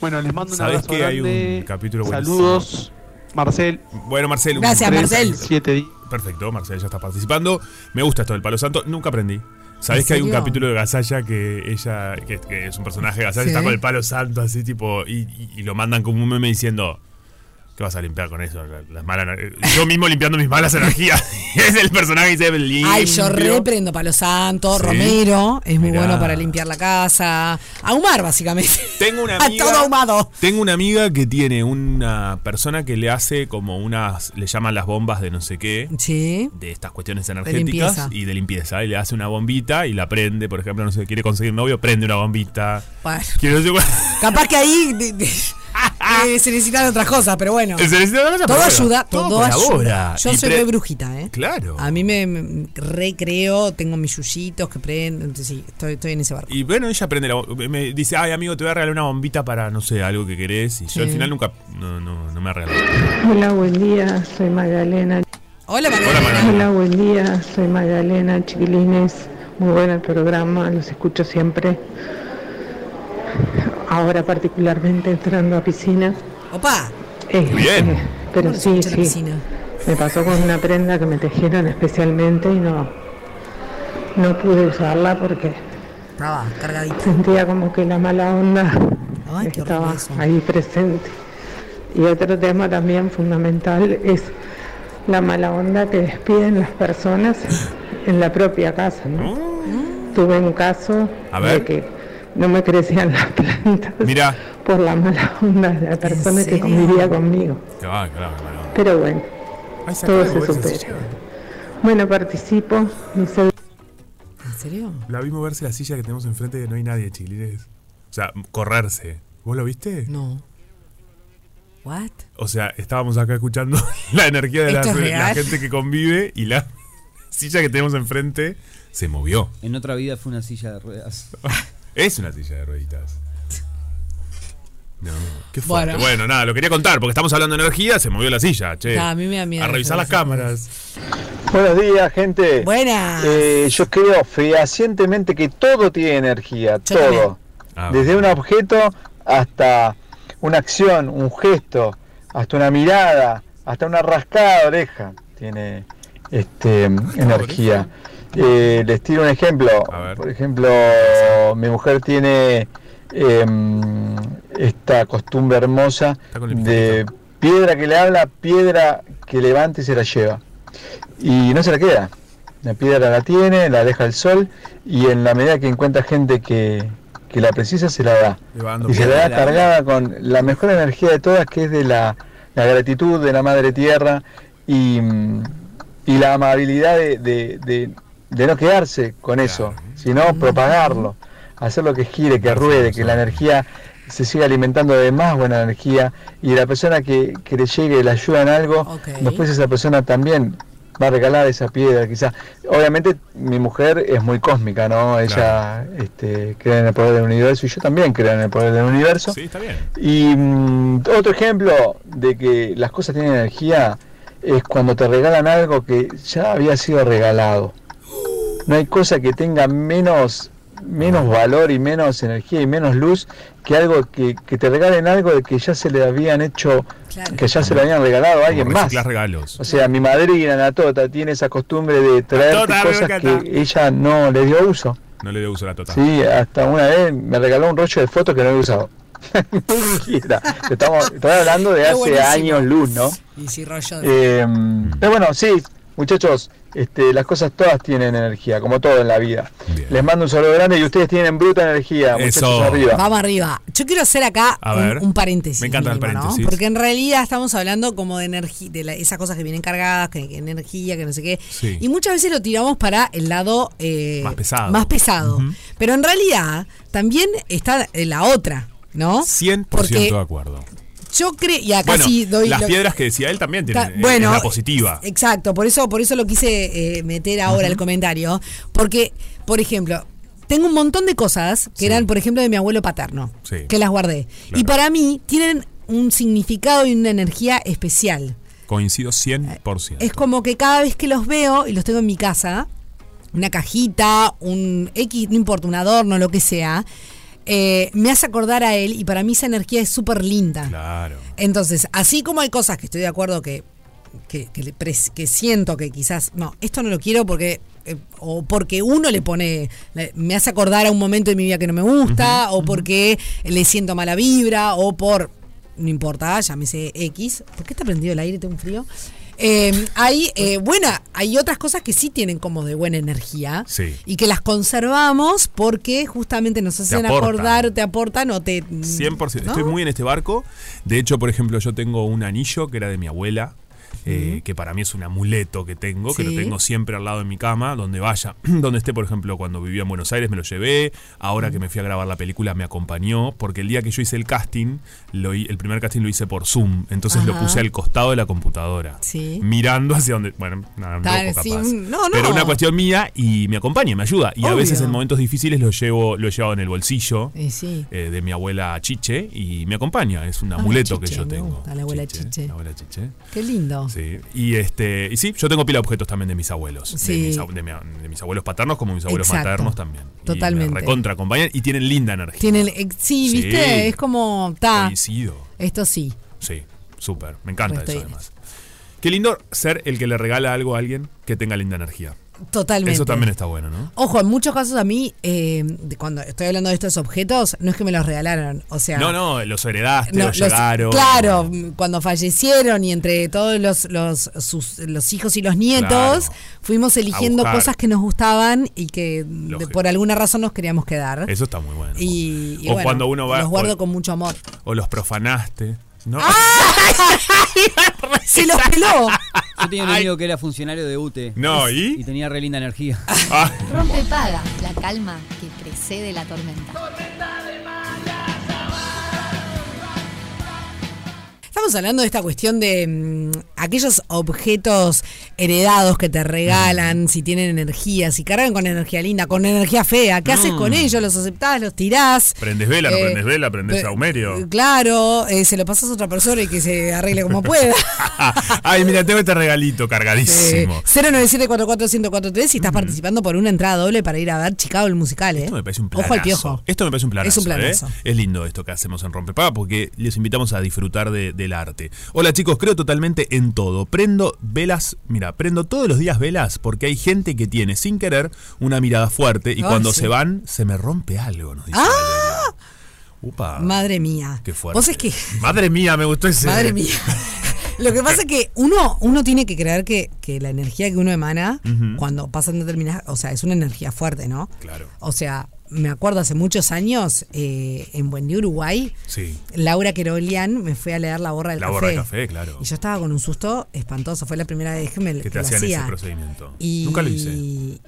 Bueno, les mando un ¿Sabes abrazo que hay grande. un capítulo buenísimo? Saludos, Marcel. Bueno, Marcel. un- Gracias, tres, Marcel. Siete días. Perfecto, Marcel ya está participando. Me gusta esto del palo santo. Nunca aprendí. ¿Sabés ¿En que hay un capítulo de Gazalla que ella, que, que es un personaje de Gazalla, Sí. está con el palo santo así tipo, y, y- y lo mandan como un meme diciendo, ¿qué vas a limpiar con eso? La- Las malas, yo mismo limpiando mis malas energías. [LAUGHS] es el personaje que dice limpio. Ay, yo reprendo palo santo, Sí. Romero, es muy Mirá. bueno para limpiar la casa. Ahumar, básicamente. [LAUGHS] Tengo una amiga. todo ahumado. Tengo una amiga que tiene una persona que le hace como unas, le llaman las bombas de no sé qué. Sí. De estas cuestiones energéticas y de limpieza. Y le hace una bombita y la prende, por ejemplo, no sé, quiere conseguir novio, prende una bombita. Bueno, Quiero decir, [LAUGHS] capaz que ahí de- de- eh, se necesitan otras cosas, pero bueno. Se necesitan otras cosas, todo pero ayuda, todo todo, ayuda. Yo Y soy re brujita, ¿eh? Claro. A mí me, me recreo, tengo mis yuyitos que prenden, entonces sí, estoy, estoy en ese barco. Y bueno, ella prende la me dice, ay amigo, te voy a regalar una bombita para, no sé, algo que querés. Y Sí. yo al final nunca, no, no, no me ha regalado. Hola, buen día, soy Magdalena. Hola, Magdalena. Hola, buen día, soy Magdalena, chiquilines. Muy bueno el programa, los escucho siempre. Ahora particularmente entrando a piscina. Opa. Este, Bien. Pero ¿Cómo se sí, sí. Me pasó con una prenda que me tejieron especialmente y no, no pude usarla porque Estaba cargadita. sentía como que la mala onda Ay, estaba ahí presente. Y otro tema también fundamental es la mala onda que despiden las personas en la propia casa. ¿no? Tuve un caso de que no me crecían las plantas Mira. por la mala onda de la persona que convivía conmigo. Claro, claro. Pero bueno, Ay, se todo de se supera. silla. Bueno, participo. No sé ¿En serio? La vi moverse la silla que tenemos enfrente que no hay nadie, chiquilines. O sea, correrse. ¿Vos lo viste? No. ¿What? O sea, estábamos acá escuchando [LAUGHS] la energía de la, ¿Esto es la gente que convive y la [LAUGHS] silla que tenemos enfrente se movió. En otra vida fue una silla de ruedas. [LAUGHS] Es una silla de rueditas. No, qué fuerte. Bueno. Bueno. nada, lo quería contar porque estamos hablando de energía, se movió la silla, che. Ah, a mí me da miedo A revisar las cámaras. Buenos días, gente. Buenas. Eh, yo creo fehacientemente que todo tiene energía, Yo todo. Ah, Desde un objeto hasta una acción, un gesto, hasta una mirada, hasta una rascada de oreja tiene este, energía. Eh, les tiro un ejemplo. Por ejemplo, mi mujer tiene em, esta costumbre hermosa de piedra que le habla, piedra que levanta y se la lleva. Y no se la queda. La piedra la tiene, la deja al sol y en la medida que encuentra gente que, que la precisa se la da. Y se la da cargada con la mejor energía de todas que es de la, la gratitud de la Madre Tierra y, mm, y la amabilidad de, de- de- de no quedarse con eso, sino propagarlo, hacer lo que gire, que ruede, que la energía se siga alimentando de más buena energía y la persona que, que le llegue y le ayuda en algo, después esa persona también va a regalar esa piedra quizás. Obviamente mi mujer es muy cósmica, ¿no? Ella este, cree en el poder del universo y yo también creo en el poder del universo. Sí, está bien. Y mm, otro ejemplo de que las cosas tienen energía es cuando te regalan algo que ya había sido regalado. No hay cosa que tenga menos, menos valor y menos energía y menos luz que algo que, que te regalen algo de que ya se le habían hecho, que ya se le habían regalado a alguien más. regalos. O sea, mi madrina, la tota, tiene esa costumbre de traer cosas que ella no le dio uso. No le dio uso a la tota. Sí, hasta una vez me regaló un rollo de fotos que no había usado. [LAUGHS] Estamos, estoy hablando de hace años luz, ¿no? Y si rollo de... Eh, pero bueno, sí, muchachos, este, las cosas todas tienen energía, como todo en la vida. Les mando un saludo grande y ustedes tienen bruta energía, muchachos Eso. arriba. Vamos arriba. Yo quiero hacer acá A un, ver. un paréntesis. Me encanta el paréntesis. Porque en realidad estamos hablando como de energía, de la- esas cosas que vienen cargadas, que, que energía, que no sé qué. Sí. Y muchas veces lo tiramos para el lado eh, Más pesado. más pesado. Pero en realidad también está la otra, ¿no? 100% Porque de acuerdo. Yo creo, y acá Bueno, sí doy las lo- piedras que decía él también tienen Ta- eh, bueno, es la positiva. Exacto, por eso, por eso lo quise eh, meter ahora el comentario. Porque, por ejemplo, tengo un montón de cosas que eran, por ejemplo, de mi abuelo paterno, Sí. que las guardé. Y para mí tienen un significado y una energía especial. Coincido 100%. Es como que cada vez que los veo y los tengo en mi casa, una cajita, un X, no importa, un adorno, lo que sea, eh, me hace acordar a él y para mí esa energía es súper linda. Claro. Entonces, así como hay cosas que estoy de acuerdo que, que, que siento que quizás, no, esto no lo quiero porque, eh, o porque uno le pone, le- me hace acordar a un momento de mi vida que no me gusta, o porque le siento mala vibra, o por, no importa, llámese X. ¿Por qué está prendido el aire? Tengo un frío. Eh, hay, eh, buena, hay otras cosas que sí tienen como de buena energía Sí. y que las conservamos porque justamente nos hacen acordar, te aportan o te... 100%. ¿no? Estoy muy en este barco. De hecho, por ejemplo, yo tengo un anillo que era de mi abuela. Eh, que para mí es un amuleto que tengo, que lo Sí. tengo siempre al lado de mi cama, donde vaya, [CLEARS THROAT] donde esté, por ejemplo, cuando vivía en Buenos Aires me lo llevé, ahora que me fui a grabar la película me acompañó, porque el día que yo hice el casting, lo, el primer casting lo hice por Zoom, entonces lo puse al costado de la computadora, Sí. mirando hacia donde, bueno, nada, Tal, sí, capaz. un- no, no. Pero una cuestión mía y me acompaña, me ayuda, y a veces en momentos difíciles lo llevo, lo he llevado en el bolsillo sí. eh, de mi abuela Chiche y me acompaña. Es un Ah, amuleto que Chiche, yo tengo. la abuela Chiche. La abuela Chiche. Qué lindo. Sí. Y este y sí, yo tengo pila de objetos también de mis abuelos. Sí. De, mis, de mi- de mis abuelos paternos como mis abuelos Exacto. maternos también. Y Totalmente. me recontra acompañan y tienen linda energía. Tienen, eh, sí, Sí. viste, es como, ta, Coincido. esto sí. Sí, súper. Me encanta Estoy eso además. Qué lindo ser el que le regala algo a alguien que tenga linda energía. Totalmente. Eso también está bueno, ¿no? Ojo, en muchos casos a mí, eh, cuando estoy hablando de estos objetos, no es que me los regalaron. O sea. No, no, los heredaste, no, los llegaron. claro, cuando fallecieron y entre todos los, los, sus- los hijos y los nietos, Claro. fuimos eligiendo cosas que nos gustaban y que de- por alguna razón nos queríamos quedar. Eso está muy bueno. Y, y O bueno, cuando uno va- los guardo o- con mucho amor. O los profanaste. ¿No? [LAUGHS] Se los peló. Yo tenía un amigo que era funcionario de UTE. No, ¿y? Y tenía re linda energía. Rompe paga, la calma que precede la tormenta. Estamos hablando de esta cuestión de mm, aquellos objetos heredados que te regalan, si tienen energía, si cargan con energía linda, con energía fea. ¿Qué haces Mm. con ellos? ¿Los aceptás? ¿Los tirás? Prendes vela, no Eh, prendes vela, prendes saumerio. Claro, eh, se lo pasas a otra persona y que se arregle como pueda. [LAUGHS] Ay, mira, tengo este regalito Eh, cargadísimo. 097-441-1043 si estás participando por una entrada doble para ir a ver Chicago el musical, ¿eh? Esto me parece un planazo. Ojo al piojo. Esto me parece un planazo. Es un planazo. ¿eh? Es lindo esto que hacemos en Rompepaga porque les invitamos a disfrutar de- del arte. Hola chicos, creo totalmente en todo. Prendo velas, mira, prendo todos los días velas porque hay gente que tiene sin querer una mirada fuerte y cuando sí. se van se me rompe algo, nos dice ¡Ah! Upa. Madre mía. Qué fuerte. Vos es que Madre mía, me gustó ese. Madre mía. [LAUGHS] Lo que pasa es que uno, uno tiene que creer que, que la energía que uno emana cuando pasan determinadas, o sea, es una energía fuerte, ¿no? Claro. O sea, me acuerdo hace muchos años, eh, en Buen Día, Uruguay, Sí. Laura Querolian me fue a leer la borra del La café. borra de café, claro. Y yo estaba con un susto espantoso. Fue la primera vez que me Que que te lo hacían hacía. ese procedimiento. Y Nunca lo hice.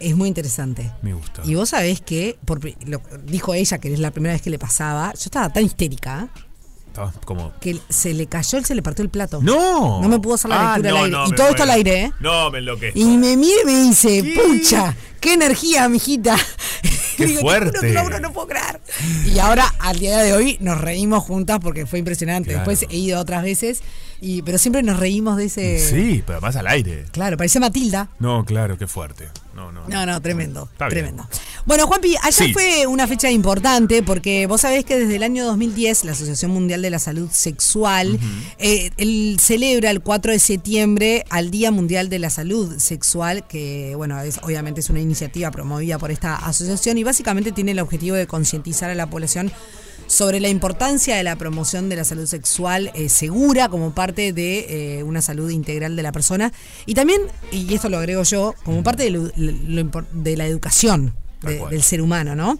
Es muy interesante. Me gusta. Y vos sabés que, por, lo, dijo ella que es la primera vez que le pasaba, yo estaba tan histérica Estaba como. que se le cayó, se le partió el plato. ¡No! No me pudo hacer la Ah, lectura no, al aire. no, y todo esto al aire, ¿eh? No, me enloquezco. Y me mira y me dice, pucha, qué energía, mijita. Qué [LAUGHS] Digo, fuerte. que no, no puedo creer. Y ahora, al día de hoy, nos reímos juntas porque fue impresionante. Claro. Después he ido otras veces, y, pero siempre nos reímos de ese... Sí, pero además al aire. Claro, parecía Matilda. No, claro, qué fuerte. No, no. No, no, tremendo. Tremendo. Bueno, Juanpi, ayer Sí. fue una fecha importante porque vos sabés que desde el año 2010 la Asociación Mundial de la Salud Sexual eh, él celebra el 4 de septiembre al Día Mundial de la Salud Sexual, que bueno, es, obviamente es una iniciativa promovida por esta asociación y básicamente tiene el objetivo de concientizar a la población sobre la importancia de la promoción de la salud sexual eh, segura como parte de eh, una salud integral de la persona y también, y esto lo agrego yo, como parte de, lo- lo impor- de la educación de- del ser humano, ¿no?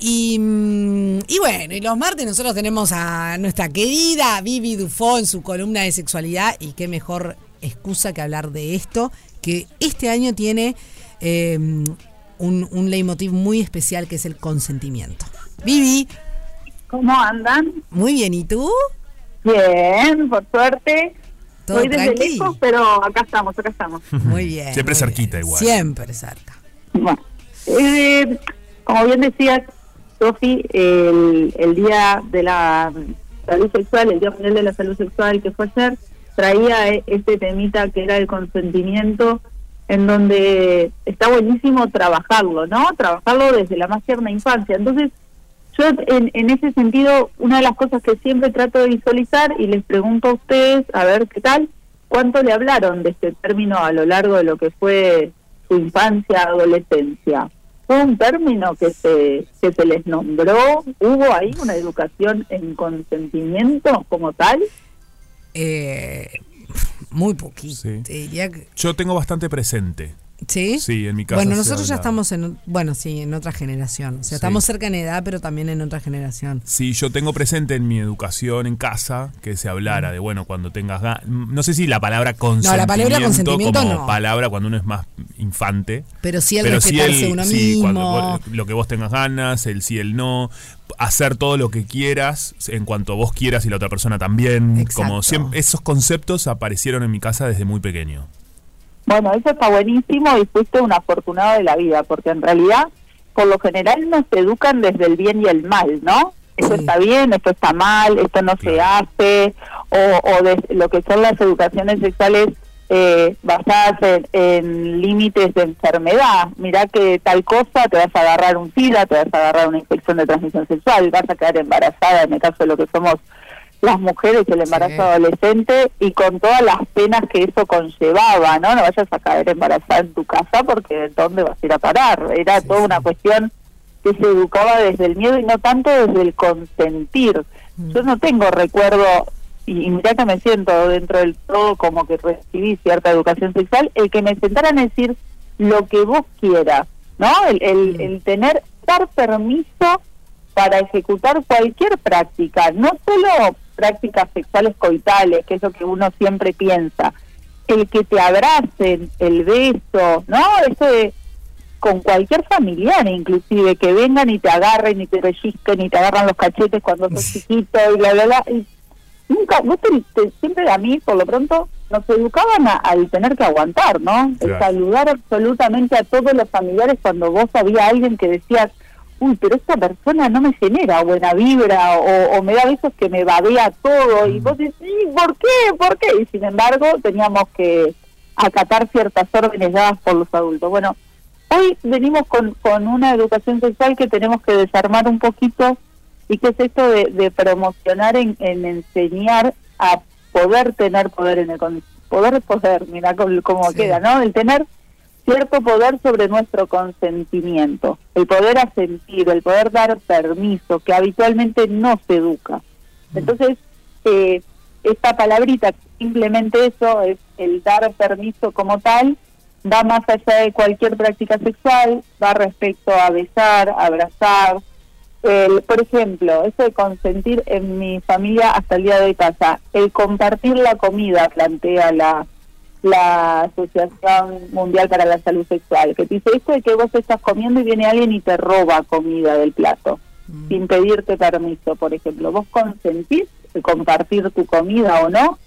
Y, mm, y bueno, y los martes nosotros tenemos a nuestra querida Vivi Dufo en su columna de sexualidad y qué mejor excusa que hablar de esto, que este año tiene eh, un, un leitmotiv muy especial que es el consentimiento. Vivi. ¿Cómo andan? Muy bien, ¿y tú? Bien, por suerte. Todo Voy desde tranqui. lejos, pero acá estamos, acá estamos. [LAUGHS] Muy bien. Siempre muy cerquita bien. igual. Siempre cerca. Bueno, eh, como bien decías, Sofi, el, el Día de la Salud Sexual, el Día Mundial de la Salud Sexual que fue ayer, traía eh, este temita que era el consentimiento, en donde está buenísimo trabajarlo, ¿no? Trabajarlo desde la más tierna infancia. Entonces, yo en, en ese sentido, una de las cosas que siempre trato de visualizar y les pregunto a ustedes, a ver qué tal, ¿cuánto le hablaron de este término a lo largo de lo que fue su infancia, adolescencia? ¿Fue un término que se, que se les nombró? ¿Hubo ahí una educación en consentimiento como tal? Eh, muy poquito. Que- Yo tengo bastante presente. ¿Sí? Sí, en mi casa. Bueno, nosotros ya estamos en, bueno, sí, en otra generación. O sea, Sí. estamos cerca en edad, pero también en otra generación. Sí, yo tengo presente en mi educación en casa que se hablara de, bueno, cuando tengas ganas. No sé si la palabra consentimiento, la palabra consentimiento como no. palabra cuando uno es más infante. Pero sí el Pero respetarse el- uno sí, mismo. cuando vos- lo que vos tengas ganas, el sí, el no, hacer todo lo que quieras en cuanto vos quieras y la otra persona también. Como siempre, esos conceptos aparecieron en mi casa desde muy pequeño. Bueno, eso está buenísimo y fuiste un afortunado de la vida, porque en realidad, por lo general, nos educan desde el bien y el mal, ¿no? Esto está bien, esto está mal, esto no se hace, o, o de lo que son las educaciones sexuales eh, basadas en, en límites de enfermedad. Mirá que tal cosa, te vas a agarrar un SIDA, te vas a agarrar una infección de transmisión sexual, vas a quedar embarazada, en el caso de lo que somos las mujeres el embarazo adolescente y con todas las penas que eso conllevaba, ¿no? No vayas a caer embarazada en tu casa porque ¿dónde vas a ir a parar? Era toda una cuestión que se educaba desde el miedo y no tanto desde el consentir. Yo no tengo recuerdo, y, y mirá que me siento dentro del todo como que recibí cierta educación sexual, el que me sentaran a decir lo que vos quieras, ¿no? El, el, el tener, dar permiso para ejecutar cualquier práctica, no solo prácticas sexuales coitales, que es lo que uno siempre piensa, el que te abracen, el beso, ¿no? Eso de con cualquier familiar inclusive, que vengan y te agarren y te pellizquen y te agarran los cachetes cuando sos chiquito y bla, bla, bla. Y nunca, vos te, te- siempre a mí, por lo pronto, nos educaban a- al tener que aguantar, ¿no? El saludar absolutamente a todos los familiares cuando vos había alguien que decías, uy, pero esta persona no me genera buena vibra o, o me da besos que me babea todo y vos decís, "¿Y ¿por qué? ¿Por qué? Y sin embargo teníamos que acatar ciertas órdenes dadas por los adultos. Bueno, hoy venimos con, con una educación sexual que tenemos que desarmar un poquito y que es esto de, de promocionar en, en enseñar a poder tener poder en el poder poder mira cómo, cómo queda no el tener cierto poder sobre nuestro consentimiento el poder asentir el poder dar permiso que habitualmente no se educa. Entonces eh, esta palabrita simplemente eso es el dar permiso como tal va más allá de cualquier práctica sexual va respecto a besar abrazar. El, por ejemplo, eso de consentir en mi familia hasta el día de pasa. El compartir la comida, plantea la, la Asociación Mundial para la Salud Sexual, que te dice esto de que vos estás comiendo y viene alguien y te roba comida del plato, sin pedirte permiso, por ejemplo. ¿Vos consentís de compartir tu comida o no?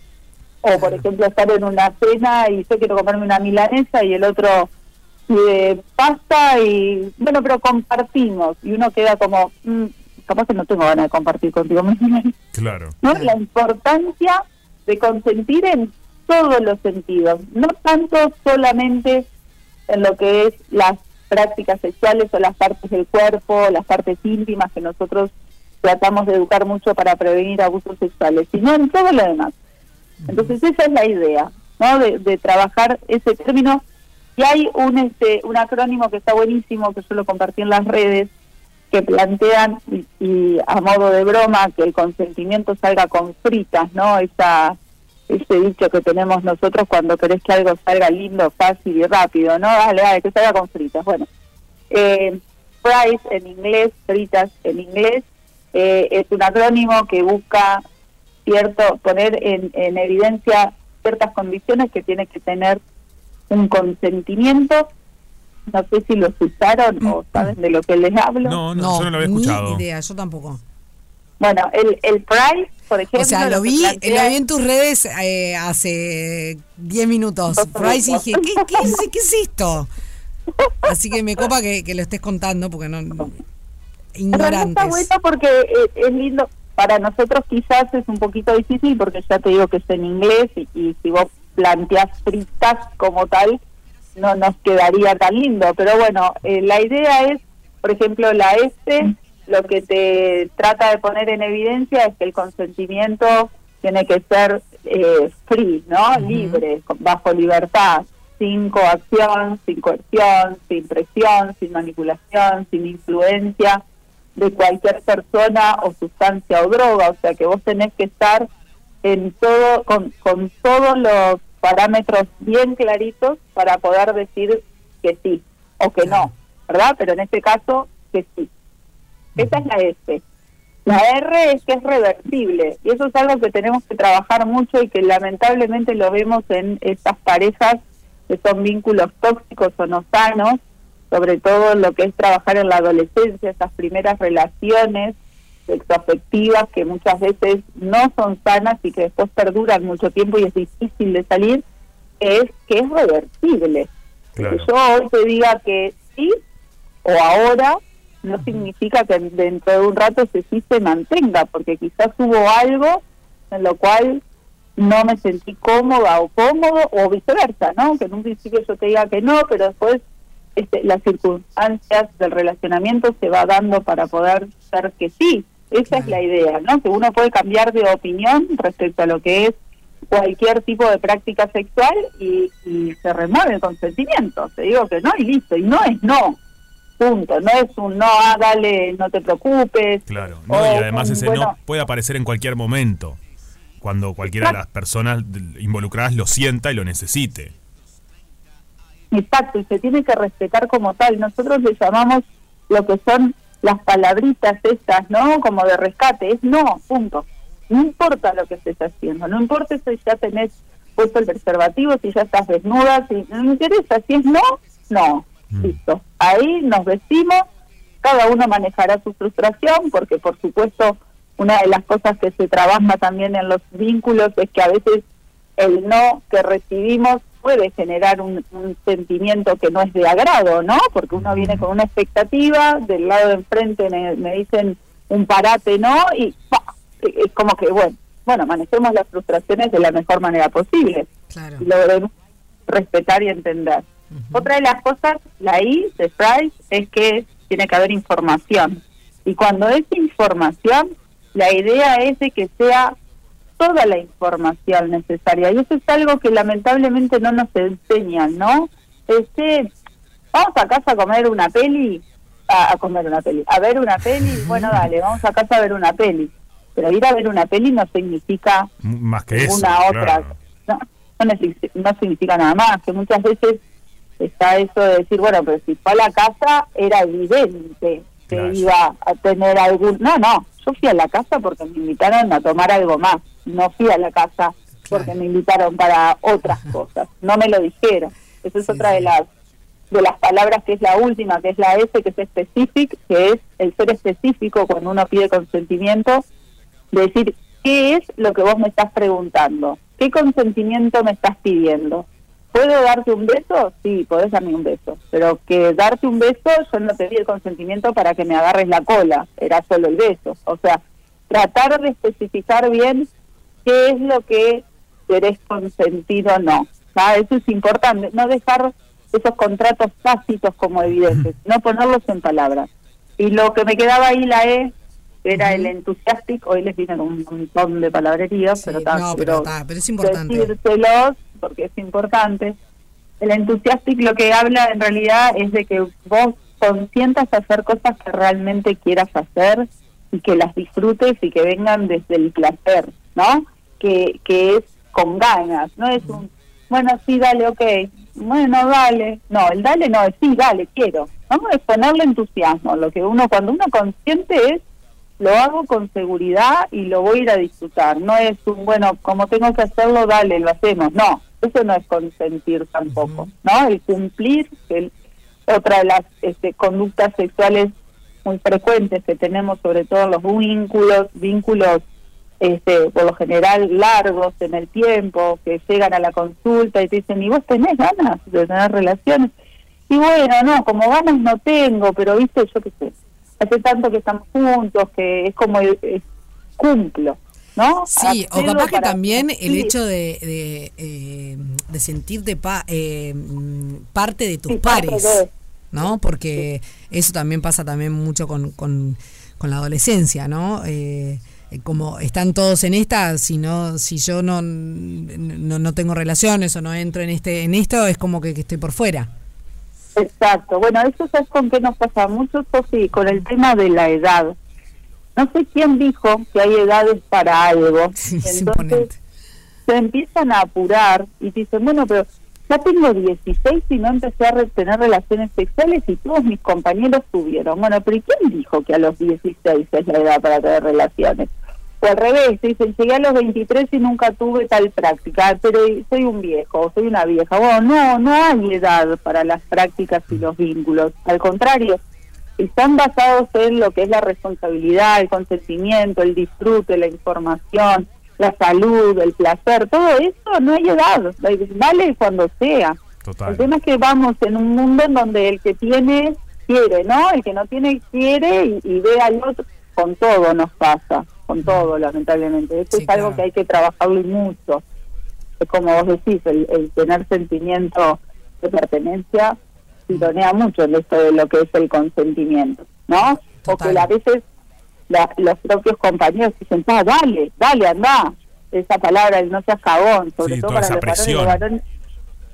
O, por ejemplo, estar en una cena y yo quiero comerme una milanesa y el otro de pasta y bueno pero compartimos y uno queda como mm, capaz que no tengo ganas de compartir contigo Claro. ¿no? la importancia de consentir en todos los sentidos no tanto solamente en lo que es las prácticas sexuales o las partes del cuerpo las partes íntimas que nosotros tratamos de educar mucho para prevenir abusos sexuales sino en todo lo demás. Entonces esa es la idea no de, de trabajar ese término. Y hay un este un acrónimo que está buenísimo que yo lo compartí en las redes que plantean y, y a modo de broma que el consentimiento salga con fritas, ¿no? Esa ese dicho que tenemos nosotros cuando querés que algo salga lindo, fácil y rápido, ¿no? Dale, dale, que salga con fritas. Bueno, eh, fries en inglés, fritas en inglés, eh, es un acrónimo que busca cierto poner en, en evidencia ciertas condiciones que tiene que tener un consentimiento. No sé si lo escucharon o saben de lo que les hablo. No, no, yo no lo había escuchado. Ni idea, yo tampoco. Bueno, el, el price, por ejemplo. O sea, lo vi, plantea- lo vi en tus redes eh, hace 10 minutos. Price y dije, ¿qué, qué, es, qué es esto? [LAUGHS] Así que me copa que, que lo estés contando porque no. Pero no Ignorantes. está bueno porque eh, es lindo. Para nosotros quizás es un poquito difícil porque ya te digo que es en inglés y, y si vos planteas fritas como tal, no nos quedaría tan lindo. Pero bueno, eh, la idea es, por ejemplo, la S, lo que te trata de poner en evidencia es que el consentimiento tiene que ser eh, free, ¿no? Libre, con- bajo libertad, sin coacción, sin coerción, sin presión, sin manipulación, sin influencia de cualquier persona o sustancia o droga, o sea que vos tenés que estar en todo con, con todos los parámetros bien claritos para poder decir que sí o que no, ¿verdad? Pero en este caso que sí. Esa es la S. La R es que es reversible y eso es algo que tenemos que trabajar mucho y que lamentablemente lo vemos en estas parejas que son vínculos tóxicos o no sanos, sobre todo lo que es trabajar en la adolescencia, esas primeras relaciones sexoafectivas que muchas veces no son sanas y que después perduran mucho tiempo y es difícil de salir, es que es reversible. Que yo hoy te diga que sí o ahora no significa que dentro de un rato ese sí se mantenga, porque quizás hubo algo en lo cual no me sentí cómoda o cómodo o viceversa, ¿no? Que en un principio yo te diga que no, pero después este, las circunstancias del relacionamiento se va dando para poder ser que sí. Esa es la idea, ¿no? Que uno puede cambiar de opinión respecto a lo que es cualquier tipo de práctica sexual y, y se remueve el consentimiento. Te digo que no y listo. Y no es no. Punto. No es un no, ah, dale, no te preocupes. Claro. No, O y además un, ese bueno, no puede aparecer en cualquier momento. Cuando cualquiera de las personas involucradas lo sienta y lo necesite. Exacto, y se tiene que respetar como tal. Nosotros le llamamos lo que son las palabritas estas, ¿no? Como de rescate, es no, punto. No importa lo que estés haciendo, no importa si ya tenés puesto el preservativo, si ya estás desnuda, si no me interesa, si es no, no, listo. Ahí nos vestimos, cada uno manejará su frustración, porque por supuesto una de las cosas que se trabaja también en los vínculos es que a veces el no que recibimos puede generar un, un sentimiento que no es de agrado, ¿no? Porque uno viene con una expectativa, del lado de enfrente me, me dicen un parate, ¿no? Y ¡pa! es como que, bueno, bueno, manejemos las frustraciones de la mejor manera posible. Y lo debemos respetar y entender. Otra de las cosas, la I de Price, es que tiene que haber información. Y cuando es información, la idea es de que sea toda la información necesaria. Y eso es algo que lamentablemente no nos enseñan, ¿no? Este, vamos a casa a comer una peli, a, a comer una peli, a ver una peli, bueno, dale, vamos a casa a ver una peli. Pero ir a ver una peli no significa Más que eso. ninguna otra. claro. No, no, no significa nada más, que muchas veces está eso de decir, bueno, pero si fue a la casa era evidente que iba a tener algún... No, no, yo fui a la casa porque me invitaron a tomar algo más, no fui a la casa porque me invitaron para otras [LAUGHS] cosas, no me lo dijeron. Esa es otra de las de las palabras que es la última, que es la S, que es specific, que es el ser específico cuando uno pide consentimiento, de decir, ¿qué es lo que vos me estás preguntando? ¿Qué consentimiento me estás pidiendo? ¿Puedo darte un beso? Sí, podés darme un beso. Pero que darte un beso, yo no te di el consentimiento para que me agarres la cola. Era solo el beso. O sea, tratar de especificar bien qué es lo que querés consentir o no. ¿tá? Eso es importante. No dejar esos contratos tácitos como evidentes. No ponerlos en palabras. Y lo que me quedaba ahí, la E, era el enthusiastic. Hoy les vine con un montón de palabrerías, pero, no, pero está, pero es importante. decírselos porque es importante. El enthusiastic lo que habla en realidad es de que vos consientas hacer cosas que realmente quieras hacer y que las disfrutes y que vengan desde el placer, ¿no? Que, que es con ganas, no es un, bueno, sí, dale, ok, bueno, dale. No, el dale no es sí, dale, quiero. Vamos a ponerle entusiasmo. Lo que uno, cuando uno consciente es, lo hago con seguridad y lo voy a ir a disfrutar. No es un, bueno, como tengo que hacerlo, dale, lo hacemos. No, eso no es consentir tampoco, ¿no? El cumplir, el, otra de las este, conductas sexuales muy frecuentes que tenemos, sobre todo los vínculos, vínculos este, por lo general largos en el tiempo, que llegan a la consulta y te dicen, ¿y vos tenés ganas de tener relaciones? Y bueno, no, como ganas no tengo, pero viste, yo qué sé, hace tanto que estamos juntos, que es como el, es- cumplo, ¿no? Sí, o capaz que también el hecho de, de, eh, de sentirte pa- eh, mm, parte de tus Sí, pares, ¿no? Porque eso también pasa también mucho con, con, con la adolescencia, ¿no? Eh, eh, como están todos en esta, si no, si yo no, no, no tengo relaciones o no entro en este, en esto, es como que, que estoy por fuera. Exacto. Bueno, eso es con qué nos pasa mucho, Sofi, con el tema de la edad. No sé quién dijo que hay edades para algo. [LAUGHS] Entonces se empiezan a apurar y dicen, bueno, pero ya tengo 16 y no empecé a re- tener relaciones sexuales y todos mis compañeros tuvieron. Bueno, pero ¿y quién dijo que a los 16 es la edad para tener relaciones? O al revés, dicen, llegué a los 23 y nunca tuve tal práctica, pero soy un viejo, soy una vieja. Bueno, no, no hay edad para las prácticas y los vínculos. Al contrario, están basados en lo que es la responsabilidad, el consentimiento, el disfrute, la información, la salud, el placer, todo eso no hay edad, vale cuando sea. El tema es que vamos en un mundo en donde el que tiene quiere, ¿no? El que no tiene quiere y, y ve al otro, con todo nos pasa, con todo lamentablemente. Esto es algo que hay que trabajarlo y mucho. Es como vos decís, el, el tener sentimiento de pertenencia tironea mucho en esto de lo que es el consentimiento, ¿no? O que a veces la- los propios compañeros dicen, ah, dale, dale, anda. Esa palabra, el no seas cagón, sobre Sí, todo para los varones, los presión. varones.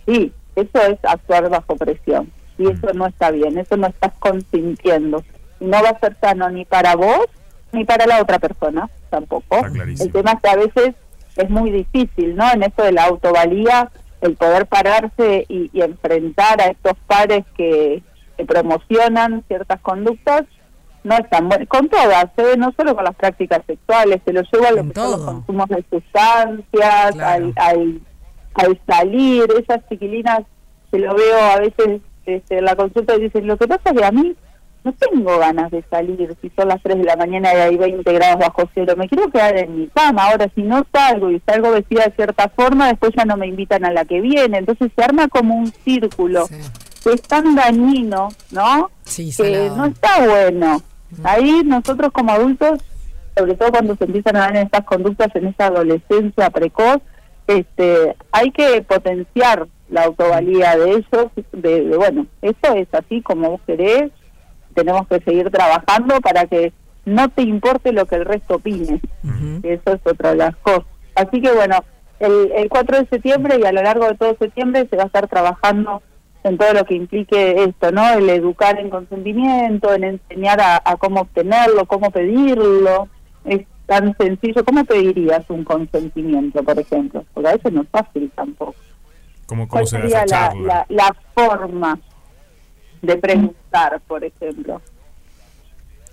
Sí, eso es actuar bajo presión. Y Mm. eso no está bien, eso no estás consintiendo. Y no va a ser sano ni para vos ni para la otra persona tampoco. El tema es que a veces es muy difícil, ¿no? En esto de la autovalía, el poder pararse y, y enfrentar a estos pares que, que promocionan ciertas conductas, no es tan bueno. Con todas, ¿eh? no solo con las prácticas sexuales, se lo lleva a lo que son los consumos de sustancias, al, al, al salir, esas chiquilinas que lo veo a veces este, en la consulta y dicen, lo que pasa es que a mí no tengo ganas de salir si son las 3 de la mañana y hay 20 grados bajo cero, me quiero quedar en mi cama, ahora si no salgo y salgo vestida de cierta forma, después ya no me invitan a la que viene, entonces se arma como un círculo que es tan dañino, ¿no? que salado. no está bueno. Ahí nosotros como adultos, sobre todo cuando se empiezan a dar en estas conductas en esa adolescencia precoz, este, hay que potenciar la autovalía de ellos, de, de, bueno, esto es así como vos querés, tenemos que seguir trabajando para que no te importe lo que el resto opine. Eso es otra de las cosas. Así que bueno, el, el 4 de septiembre y a lo largo de todo septiembre se va a estar trabajando en todo lo que implique esto, ¿no? El educar en consentimiento, en enseñar a, a cómo obtenerlo, cómo pedirlo. Es tan sencillo. ¿Cómo pedirías un consentimiento, por ejemplo? Porque a veces no es fácil tampoco. ¿Cómo, cómo ¿Cuál se sería la, la, la forma de preguntar, por ejemplo?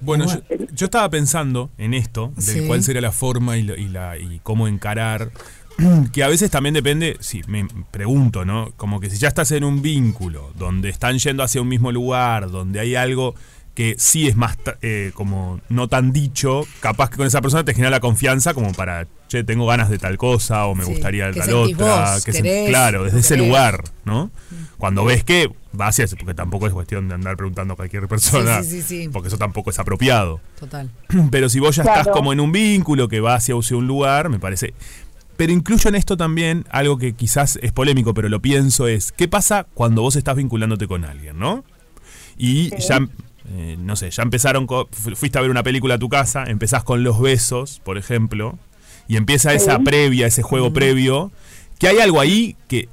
Bueno, yo, yo estaba pensando en esto, de Sí. cuál sería la forma y, lo- y la, y cómo encarar, [CLEARS THROAT] que a veces también depende, sí, me pregunto, ¿no? Como que si ya estás en un vínculo, donde están yendo hacia un mismo lugar, donde hay algo que sí es más eh, como no tan dicho, capaz que con esa persona te genera la confianza como para, che, tengo ganas de tal cosa o me Sí, gustaría ¿qué tal otra. vos? que se- ¿Querés? claro, desde ¿No ese lugar, ¿no? Cuando ves que va hacia eso, porque tampoco es cuestión de andar preguntando a cualquier persona, sí, sí, sí. porque eso tampoco es apropiado. Total. [CLEARS THROAT] Pero si vos ya Claro. estás como en un vínculo que va hacia hacia un lugar, me parece. Pero incluyo en esto también algo que quizás es polémico, pero lo pienso es, ¿qué pasa cuando vos estás vinculándote con alguien, no? Y ya, eh, no sé, ya empezaron, fuiste a ver una película a tu casa, empezás con los besos, por ejemplo, y empieza esa previa, ese juego previo, que hay algo ahí que,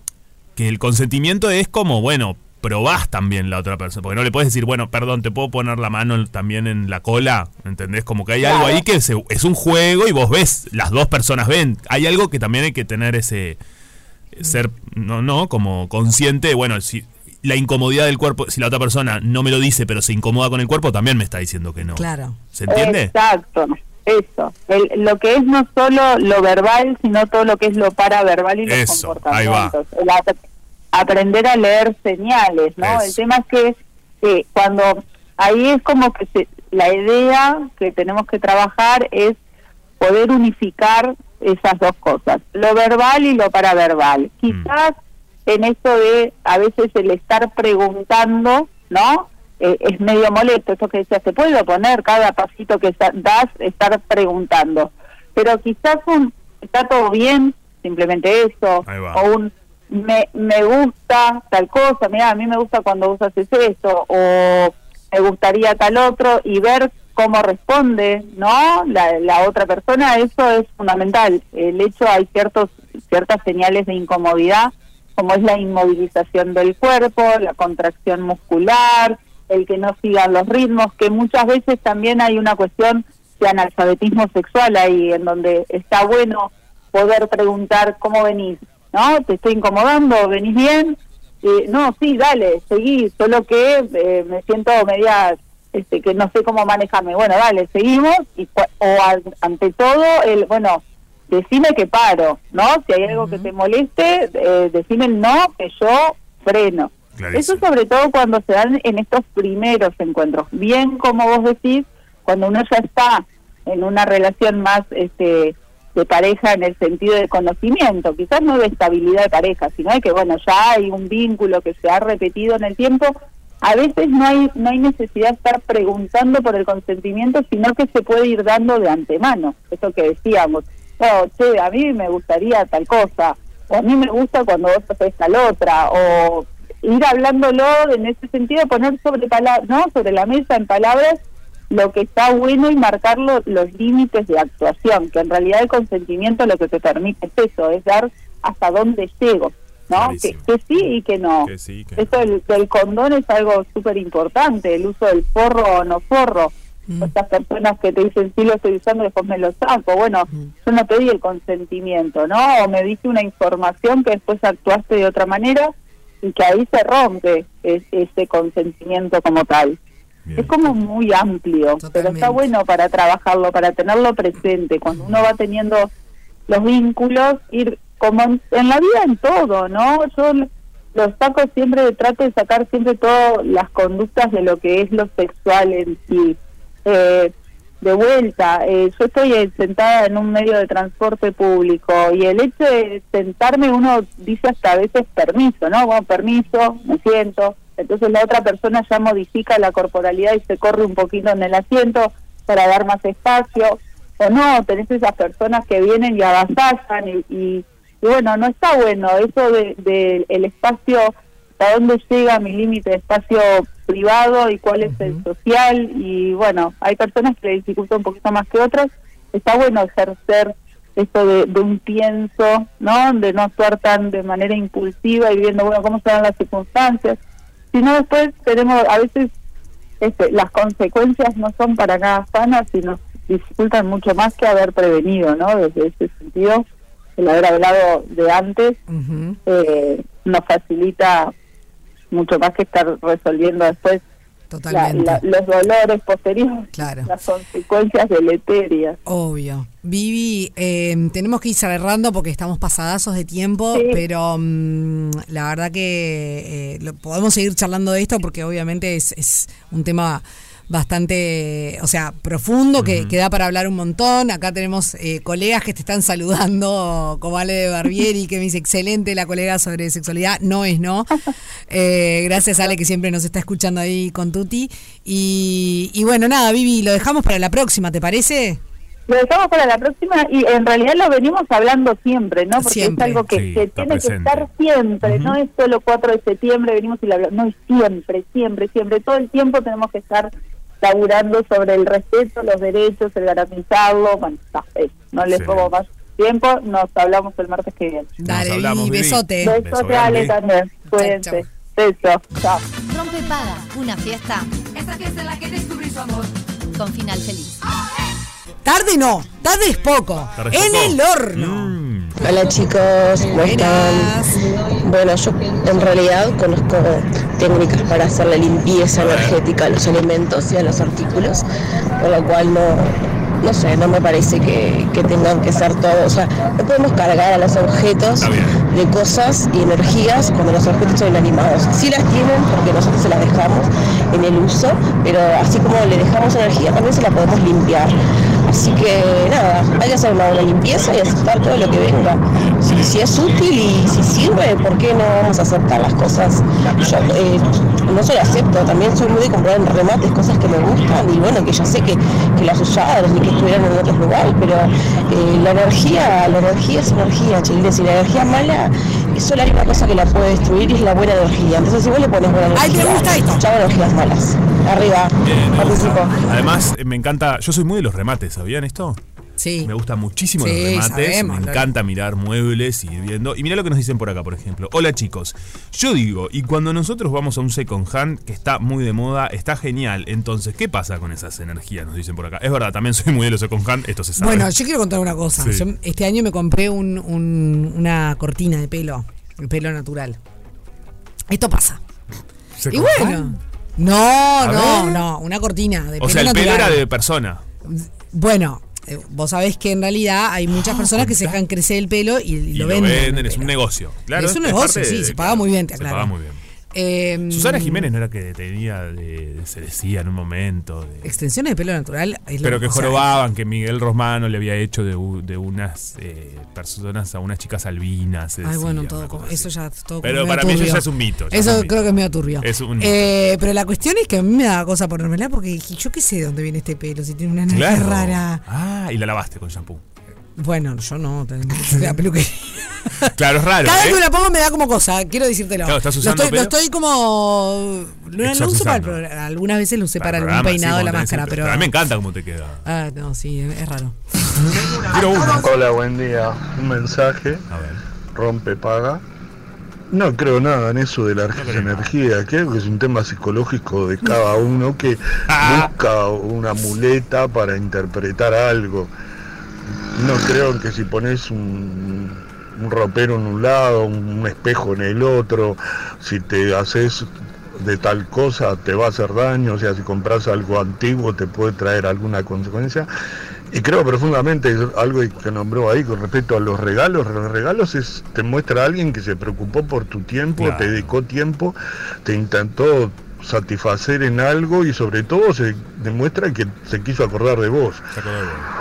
que el consentimiento es como, bueno, probás también la otra persona, porque no le puedes decir, bueno, perdón, te puedo poner la mano también en la cola, ¿entendés? Como que hay algo ahí que se- es un juego y vos ves, las dos personas ven, hay algo que también hay que tener ese, ser, no, no, como consciente, bueno, si la incomodidad del cuerpo, si la otra persona no me lo dice, pero se incomoda con el cuerpo, también me está diciendo que no. Claro. ¿Se entiende? Exacto, eso. El- lo que es no solo lo verbal, sino todo lo que es lo paraverbal y los Eso, ahí va. comportamientos. El ap- aprender a leer señales, ¿no? Eso. El tema es que eh, cuando ahí es como que se- la idea que tenemos que trabajar es poder unificar esas dos cosas, lo verbal y lo paraverbal. Quizás en esto de a veces el estar preguntando, ¿no? Eh, es medio molesto esto que decías, se puede poner cada pasito que das, estar preguntando. Pero quizás un, está todo bien, simplemente eso, o un, me, me gusta tal cosa, mira, a mí me gusta cuando vos haces esto, o me gustaría tal otro, y ver cómo responde, ¿no? La, la otra persona, eso es fundamental. El hecho, hay ciertos ciertas señales de incomodidad, como es la inmovilización del cuerpo, la contracción muscular, el que no sigan los ritmos, que muchas veces también hay una cuestión de analfabetismo sexual ahí, en donde está bueno poder preguntar cómo venís, ¿no? ¿Te estoy incomodando? ¿Venís bien? Y, no, sí, dale, seguí, solo que eh, me siento media, este, que no sé cómo manejarme. Bueno, dale, seguimos, y, o ante todo, el, bueno, decime que paro, ¿no? Si hay algo que te moleste, eh, decime el no, que yo freno. Eso sobre todo cuando se dan en estos primeros encuentros. Bien, como vos decís, cuando uno ya está en una relación más este, de pareja en el sentido de conocimiento, quizás no de estabilidad de pareja, sino de que, bueno, ya hay un vínculo que se ha repetido en el tiempo. A veces no hay, no hay necesidad de estar preguntando por el consentimiento, sino que se puede ir dando de antemano. Eso que decíamos, oh, che, a mí me gustaría tal cosa, o a mí me gusta cuando vos haces tal otra, o ir hablándolo en ese sentido, poner sobre ¿no? sobre la mesa en palabras lo que está bueno y marcar lo- los límites de actuación, que en realidad el consentimiento lo que te permite es eso, es dar hasta dónde llego, ¿no? Que, que sí y que no. Que sí, que Esto del, del condón es algo súper importante, el uso del forro o no forro. Estas personas que te dicen, sí lo estoy usando, después me lo saco. Bueno, yo no pedí el consentimiento, ¿no? O me diste una información que después actuaste de otra manera y que ahí se rompe es- ese consentimiento como tal. Es como muy amplio, pero está bueno para trabajarlo, para tenerlo presente. Cuando uno va teniendo los vínculos, ir como en, en la vida en todo, ¿no? Yo los saco siempre, trato de sacar siempre todas las conductas de lo que es lo sexual en sí. Eh, de vuelta, eh, yo estoy eh, sentada en un medio de transporte público y el hecho de sentarme uno dice hasta a veces permiso, ¿no? Bueno, permiso, me siento. Entonces la otra persona ya modifica la corporalidad y se corre un poquito en el asiento para dar más espacio. O no, tenés esas personas que vienen y avasallan y, y, bueno, no está bueno eso de, de el espacio, hasta dónde llega mi límite de espacio privado y cuál es el social y bueno, hay personas que le dificulta un poquito más que otras. Está bueno ejercer esto de, de un pienso, ¿no? De no actuar tan de manera impulsiva y viendo, bueno, cómo se dan las circunstancias. Sino después tenemos, a veces este, las consecuencias no son para nada sanas y nos dificultan mucho más que haber prevenido, ¿no? Desde ese sentido, el haber hablado de antes eh, nos facilita mucho más que estar resolviendo después la- los dolores posteriores, Claro. las consecuencias deleterias. Obvio. Vivi, eh, tenemos que ir cerrando porque estamos pasadazos de tiempo, pero mm, la verdad que eh, lo- podemos seguir charlando de esto porque obviamente es, es un tema bastante, o sea, profundo, que, que da para hablar un montón. Acá tenemos eh, colegas que te están saludando, como Ale de Barbieri, que me dice, excelente la colega sobre sexualidad. No es no. [LAUGHS] Eh, gracias Ale, que siempre nos está escuchando ahí con Tuti. Y, y bueno, nada, Vivi, lo dejamos para la próxima, ¿te parece? Lo dejamos para la próxima y en realidad lo venimos hablando siempre, ¿no? Porque Siempre. es algo que, Sí, que tiene que estar siempre, no es solo 4 de septiembre, venimos y lo hablamos, no, es siempre, siempre, siempre, todo el tiempo tenemos que estar laburando sobre el respeto, los derechos, el garantizarlo, bueno, está, eh, no les robo más tiempo, nos hablamos el martes que viene. Dale, Vivi, besote. Besote, Ale, también, cuídense. Beso, chao. Rompe paga, una fiesta Esa fiesta en la que descubrí su amor. con final feliz. Tarde no, tarde es poco. Tarde en poco. el horno. Mm. Hola chicos, ¿cómo están? Bueno, yo en realidad conozco técnicas para hacer la limpieza energética a los elementos y a los artículos, por lo cual no, no sé, no me parece que, que tengan que ser todo, o sea, no podemos cargar a los objetos de cosas y energías cuando los objetos son inanimados. Sí las tienen porque nosotros se las dejamos en el uso, pero así como le dejamos energía también se la podemos limpiar. Así que nada, hay que hacer una buena limpieza y aceptar todo lo que venga. Si, es útil y si sirve, ¿por qué no vamos a aceptar las cosas? Yo eh, no solo acepto, también soy muy de comprar remates cosas que me gustan y bueno, que ya sé que, que las usaron y que estuvieron en otros lugares, pero eh, la energía, la energía es energía, chiles, y la energía mala es solo hay una cosa que la puede destruir y es la buena energía. Entonces si vos le pones buena energía, Ay, me gusta esto. energías malas. Arriba, Bien, participo. Además, eh, me encanta. Yo soy muy de los remates, ¿sabían esto? Sí. Me gustan muchísimo Sí, los remates. sabemos, me encanta mirar muebles y ir viendo. Y mira lo que nos dicen por acá, por ejemplo. Hola chicos. Yo digo, y cuando nosotros vamos a un second hand que está muy de moda, está genial. Entonces, ¿qué pasa con esas energías? Nos dicen por acá. Es verdad, también soy muy de los second hand, esto se sabe. Bueno, yo quiero contar una cosa. Sí. Yo este año me compré un- un- una cortina de pelo, de pelo natural. Esto pasa. Y ¿Second bueno. No, A no, ver. no, una cortina de O pelo sea, el natural. pelo era de persona. Bueno, vos sabés que en realidad hay muchas personas que se dejan crecer el pelo y, Y lo lo venden. venden, es un negocio. Claro, es un negocio, sí, de- se paga muy bien, te Se aclaro. paga muy bien. Eh, Susana Jiménez no era que tenía, de- se decía en un momento, de- Extensiones de pelo natural. pero que sea, jorobaban que Miguel Romano le había hecho de, de unas eh, personas a unas chicas albinas. Ay, bueno, todo como- eso ya todo Pero para medio mí eso turbio. ya es un mito. es Eso mito. creo que es medio turbio. Es un mito. Eh, pero la cuestión es que a mí me da cosa ponérmela porque dije, yo qué sé de dónde viene este pelo, si tiene una Claro. rara. Ah, y la lavaste con shampoo. Bueno, yo no, tengo [LAUGHS] la peluquería. Claro, es raro. Cada vez ¿eh? que me la pongo me da como cosa, quiero decírtelo. Claro, ¿estás Lo estoy, lo pelo? estoy como No, no uso para el programa. Algunas veces lo usé para, algún programa, sí, peinado de la máscara, pero. A mí me encanta cómo te queda. Ah, no, sí, es raro. Hola, buen día. Un mensaje. Rompe, paga. No creo nada en eso de la energía. Creo que es un tema psicológico de cada uno que [LAUGHS] busca una muleta para interpretar algo. No creo que si pones un, un ropero en un lado, un espejo en el otro, si te haces de tal cosa te va a hacer daño, o sea, si compras algo antiguo te puede traer alguna consecuencia. Y creo profundamente algo que nombró ahí con respecto a los regalos. Los regalos es, te muestra a alguien que se preocupó por tu tiempo, Claro. te dedicó tiempo, te intentó satisfacer en algo y sobre todo se demuestra que se quiso acordar de vos.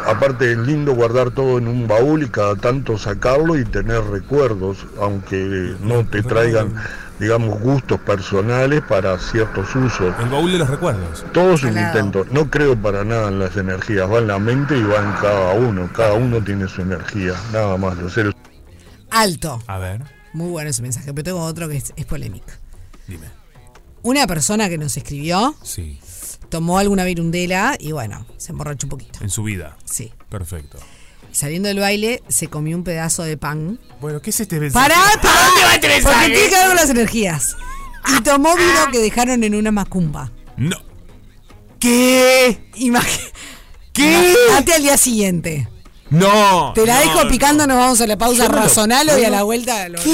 Aparte es lindo guardar todo en un baúl y cada tanto sacarlo y tener recuerdos, aunque no te traigan, digamos, gustos personales para ciertos usos. El baúl de los recuerdos. Todo es un intento. No creo para nada en las energías, va en la mente y va en cada uno. Cada uno tiene su energía, nada más. Los seres Alto. A ver. Muy bueno ese mensaje, pero tengo otro que es, es polémico. Dime. Una persona que nos escribió Sí. tomó alguna virundela y bueno, se emborrachó un poquito. En su vida. Sí. Perfecto. Saliendo del baile, se comió un pedazo de pan. Bueno, ¿qué es este mensaje? ¡Pará! ¿Para dónde va este Porque tiene que ver con las energías. Y tomó vino que dejaron en una macumba. No. ¿Qué? ¿Qué? Imagínate al día siguiente. No. Te la no, dejo no. picando, nos vamos a la pausa, no razonalo y a no, la no. vuelta lo. Sos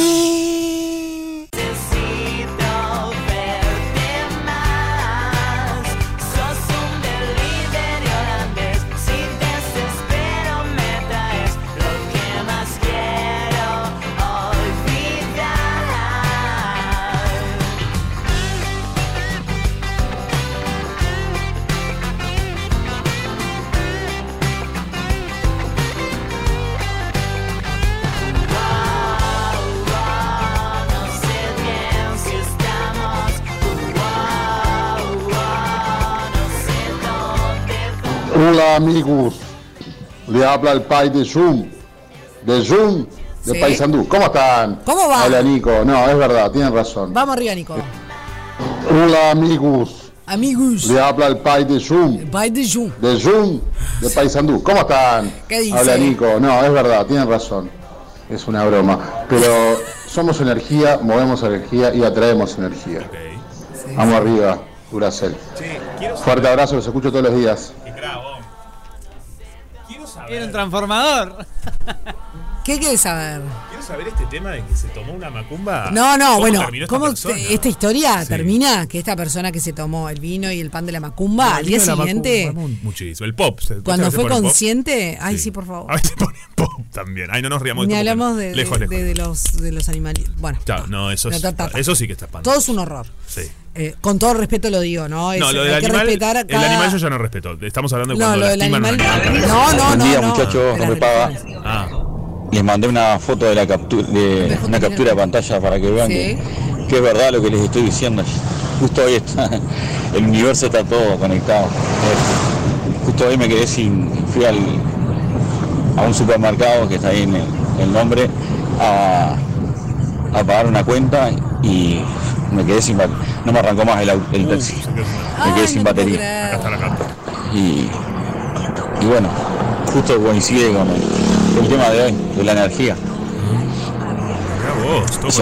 Hola amigos, le habla el pai de Zoom, de Zoom, de Sí. Paysandú. ¿Cómo están? ¿Cómo va? Hola Nico, no, es verdad, tienen razón. Vamos arriba, Nico. Hola amigos, Amigos. le habla el pai de Zoom, Bye de Zoom. de Zoom, de Paysandú. ¿Cómo están? ¿Qué dice? Hola Nico, no, es verdad, tienen razón. Es una broma. Pero somos energía, movemos energía y atraemos energía. Vamos arriba, Duracel. Fuerte abrazo, los escucho todos los días. Era un transformador. [LAUGHS] ¿Qué quieres saber? Quiero saber este tema de que se tomó una macumba. No, no, ¿Cómo bueno, terminó ¿cómo te- esta historia Sí. termina? Que esta persona que se tomó el vino y el pan de la macumba, al día siguiente, macumba, Muchísimo. El pop. cuando fue pop. consciente, ay, sí, por favor. A veces ponen pop también. Ay, no nos riamos Ni de porque- hablamos de, de- Lejos, lejos. de- de los, de los animales. Bueno, no, eso, No, es- ta, ta, ta. eso sí que está espantoso. todo es un horror. Sí. Eh, con todo respeto lo digo, ¿no? Es- No, lo del hay que animal. respetar a El cada- animal yo ya no respeto. Estamos hablando de No, cuando lo del animal-. No, no, Buen no, día, no. muchachos, no me paga. Ah. Les mandé una foto de la captura de una captura de pantalla para que vean Sí. que, que es verdad lo que les estoy diciendo. Justo hoy está, el universo está todo conectado. Justo hoy me quedé sin, fui al, a un supermercado que está ahí en el, el nombre a, a pagar una cuenta y me quedé sin no me arrancó más el, el taxi. Me quedé sin batería. Acá está la captura. Y, y bueno, justo coincide con el, el tema de hoy, de la energía. Vos.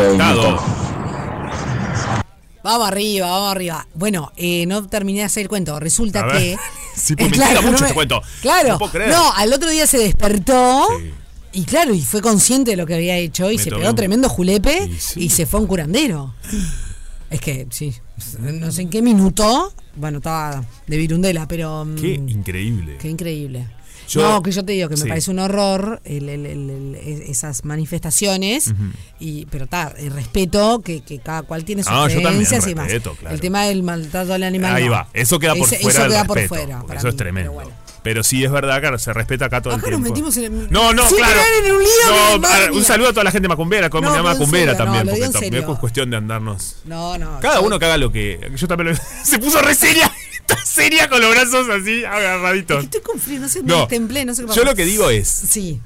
Vamos arriba, vamos arriba. Bueno, eh, no terminé de hacer el cuento. Resulta que. [LAUGHS] Sí, pues Eh, me claro, no mucho me- este cuento. Claro. No puedo creer. No, al otro día se despertó. Y claro, y fue consciente de lo que había hecho y Me se pegó un- tremendo julepe Y sí. y se fue a un curandero. Es que, sí, no sé en qué minuto. Bueno, estaba de virundela, pero. mm, Qué increíble. Qué increíble. Yo- no, que yo te digo que me parece un horror el- el- el- el- es- esas manifestaciones, y pero está, respeto que, que cada cual tiene sus creencias y más. claro. El tema del maltrato al animal. Ahí no. va. Eso queda por Ese- fuera eso del queda por fuera, para eso es tremendo. Pero, sí es verdad, claro, se respeta acá todo Acá el nos tiempo. metimos en el- No, no, claro. en un lío No, un saludo a toda la gente macumbera, No, pero en macumbera serio, también, no, porque también es cuestión de andarnos. No, no. Cada yo- uno que haga lo que. Yo también lo. [LAUGHS] Se puso re [LAUGHS] seria. Con los brazos así, agarraditos. Estoy con frío, no sé, me No, destemplé, no sé qué Yo lo que digo es. Sí.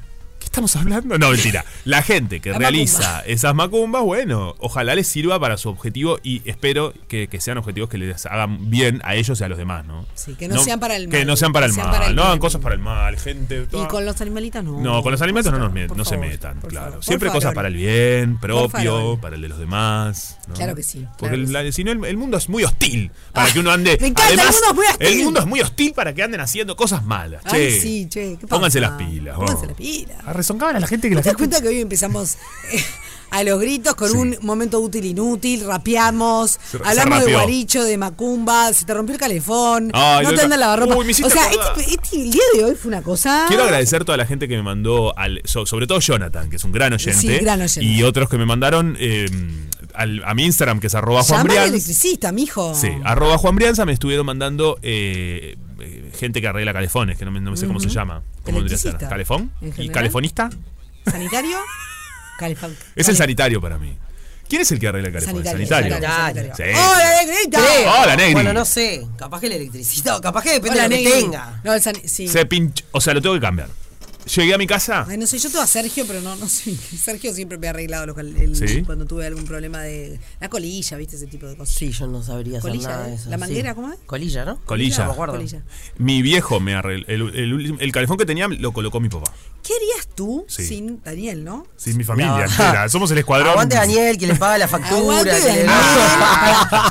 Que estamos hablando? No, mentira. La gente que La realiza macumba. esas macumbas, bueno, ojalá les sirva para su objetivo y espero que, que sean objetivos que les hagan bien a ellos y a los demás, ¿no? Sí, que no sean para el Que mal, no sean para que el sean mal. para el no hagan cosas para el mal, gente. Y con los animalitos no. No, con los alimentos no, nos met- no se metan, claro. favor. Siempre cosas para el bien, propio, para el de los demás. ¿no? Claro que sí, Porque claro que la- si no, el, el mundo es muy hostil para que uno ande. me encanta, el mundo es muy hostil. el mundo es muy hostil para que anden haciendo cosas malas. Ay, che. sí, che, ¿qué pasa? Pónganse las pilas. Pónganse las pilas. A rezongar a la gente que ¿Te la das gente. cuenta que hoy empezamos eh, a los gritos con un momento útil inútil? Rapeamos, Se- se hablamos de guaricho, de macumba, se te rompió el calefón, Ay, no te anda ca- la lavarropa. Uy, o sea, este, este- el día de hoy fue una cosa. Quiero agradecer a toda la gente que me mandó, al, so- sobre todo Jonathan, que es un gran oyente. Sí, gran oyente. Y otros que me mandaron eh, al- a mi Instagram, que es arroba Juan Llama al Brianz. electricista, mijo. Sí, arroba Juan Brianza me estuvieron mandando eh, eh, gente que arregla calefones, que no, me, no me sé cómo se Ujú. llama. ¿Cómo vendría a ser? Electricista. ¿Calefón? ¿En ¿Y calefonista? ¿Sanitario? [LAUGHS] Calefón. Es el sanitario para mí. ¿Quién es el que arregla el calefón? Sanitario, ¿El sanitario, Sí. ¡Hola, negrita! Creo. Hola, Negri. Bueno, no sé. Capaz que el electricista, o capaz que depende Hola, de lo que tenga. No, el san- sí. Se pinch, o sea, lo tengo que cambiar. Llegué a mi casa. Ay, no sé, yo tuve a Sergio, pero no, no sé. [LAUGHS] Sergio siempre me ha arreglado los cal- el- ¿Sí? cuando tuve algún problema de la colilla, ¿viste? Ese tipo de cosas. Sí, yo no sabría hacer Colilla, nada de ¿eh? eso. ¿La sí. manguera cómo es? Colilla, ¿no? Colilla. No me acuerdo. Colilla. Mi viejo me arregló. El, el calefón que tenía lo colocó mi papá. ¿Qué harías tú Sí. sin Daniel, no? Sí, mi familia No. entera. [LAUGHS] Somos el escuadrón. Aguante Daniel, que le paga la [LAUGHS] factura. Aguante Daniel,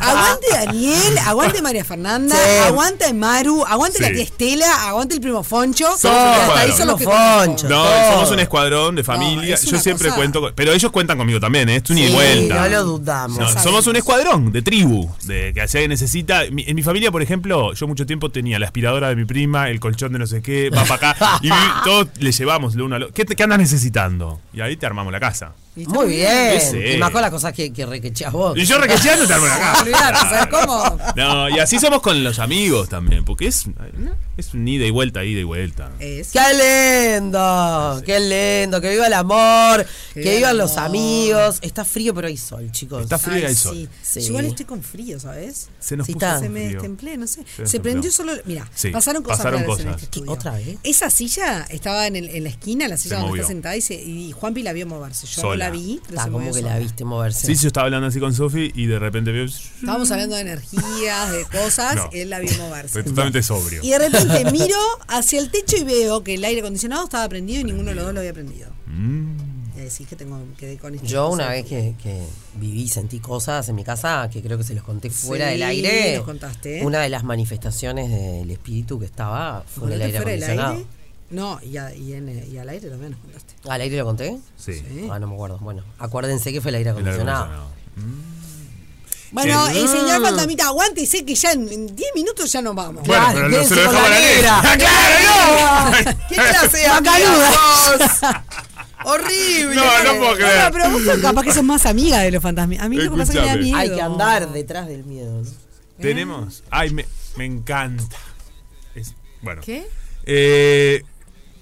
aguante Daniel, aguante María Fernanda, Sí. aguante Maru, aguante la tía Estela, aguante el primo Foncho. Somos hasta ahí son los que No, Todo. somos un escuadrón de familia. es Yo siempre cosa- cuento. con- pero ellos cuentan conmigo también, ¿eh? Es un y vuelta. no lo dudamos. No, somos un escuadrón de tribu, de que si alguien necesita. En mi familia, por ejemplo, yo mucho tiempo tenía la aspiradora de mi prima, el colchón de no sé qué, va para acá, y [LAUGHS] todos le llevamos lo uno al otro. ¿Qué, te- ¿Qué andas necesitando? Y ahí te armamos la casa. Muy bien. Sí. Y más con las cosas que, que requecheas vos. Y yo requecheando te armo la casa. [LAUGHS] Olvidate, ¿sabes [LAUGHS] cómo? No, y así somos con los amigos también, porque es, es un ida y vuelta, ida y vuelta. Es. ¡Qué lindo! ¡Qué lindo! Que viva el amor, que, viva vivan los amigos. Está frío, pero hay sol, chicos. Está frío y hay Ay, sol. sí. Sí. Yo igual estoy con frío, ¿sabes? Se nos Sí, puso. Se me destemplé, no sé. Se prendió solo. Mira, Sí, pasaron cosas pasaron raras en cosas. este ¿Qué. ¿Otra vez? Esa silla estaba en, el- en la esquina, la Se silla donde movió. está sentada, y, se- y Juanpi la vio moverse. Yo no Sola. La vi, pero se como que sola. la viste moverse. Sí, sí, yo estaba hablando así con Sofi y de repente veo. Estábamos hablando de energías, de cosas, No. él la vio moverse. Totalmente sobrio. Y de repente [LAUGHS] miro hacia el techo y veo que el aire acondicionado estaba prendido y ninguno de los dos lo había prendido. Mm. Y decís que tengo quedé con esto. Yo una vez que, que viví, sentí cosas en mi casa que creo que se los conté fuera Sí, del aire. nos contaste. Una de las manifestaciones del espíritu que estaba fue en el aire del acondicionado. aire? No, y, a- y en- y al aire también nos contaste. ¿Al aire lo conté? Sí. Ah, no me acuerdo. Bueno, acuérdense que fue el aire El acondicionado. acondicionado. Bueno, Sí. el señor Mm. Fantamita, aguántese que ya en en 10 minutos ya nos vamos. Bueno, pero no se lo con dejamos la a la negra. negra. ¡Claro, no! ¿Qué clase de? [LAUGHS] Horrible. No, no puedo No, creer. pero vos capaz que sos más amiga de los fantasmas. A mí lo que pasa es que me da miedo. Hay que andar detrás del miedo. ¿no? Tenemos. Ay, me, me encanta. Es- bueno. ¿Qué? Eh,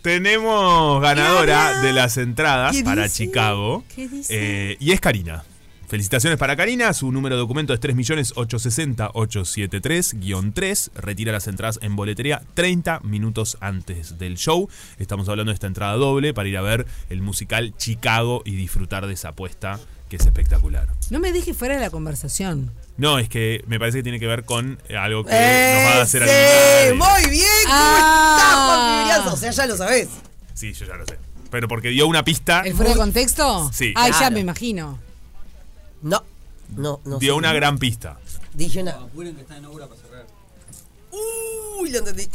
tenemos ganadora de las entradas ¿Qué para? Chicago. ¿Qué dice? Eh, y es Karina. Felicitaciones para Karina. Su número de documento es 3.860.873-3. Retira las entradas en boletería 30 minutos antes del show. Estamos hablando de esta entrada doble para ir a ver el musical Chicago y disfrutar de esa apuesta que es espectacular. No me dejes fuera de la conversación. No, es que me parece que tiene que ver con eh, algo que Eh, nos va a hacer sí, muy bien. ¿Cómo Ah. estás, Juan Vibrianzo? O sea, ya lo sabés. Sí, yo ya lo sé. Pero porque dio una pista. ¿El fuera de contexto? Sí. Ay, ya me imagino. No, no, no. dio sé. una gran pista. Dije una. Apuren que está en obra para cerrar. Uy, lo entendí.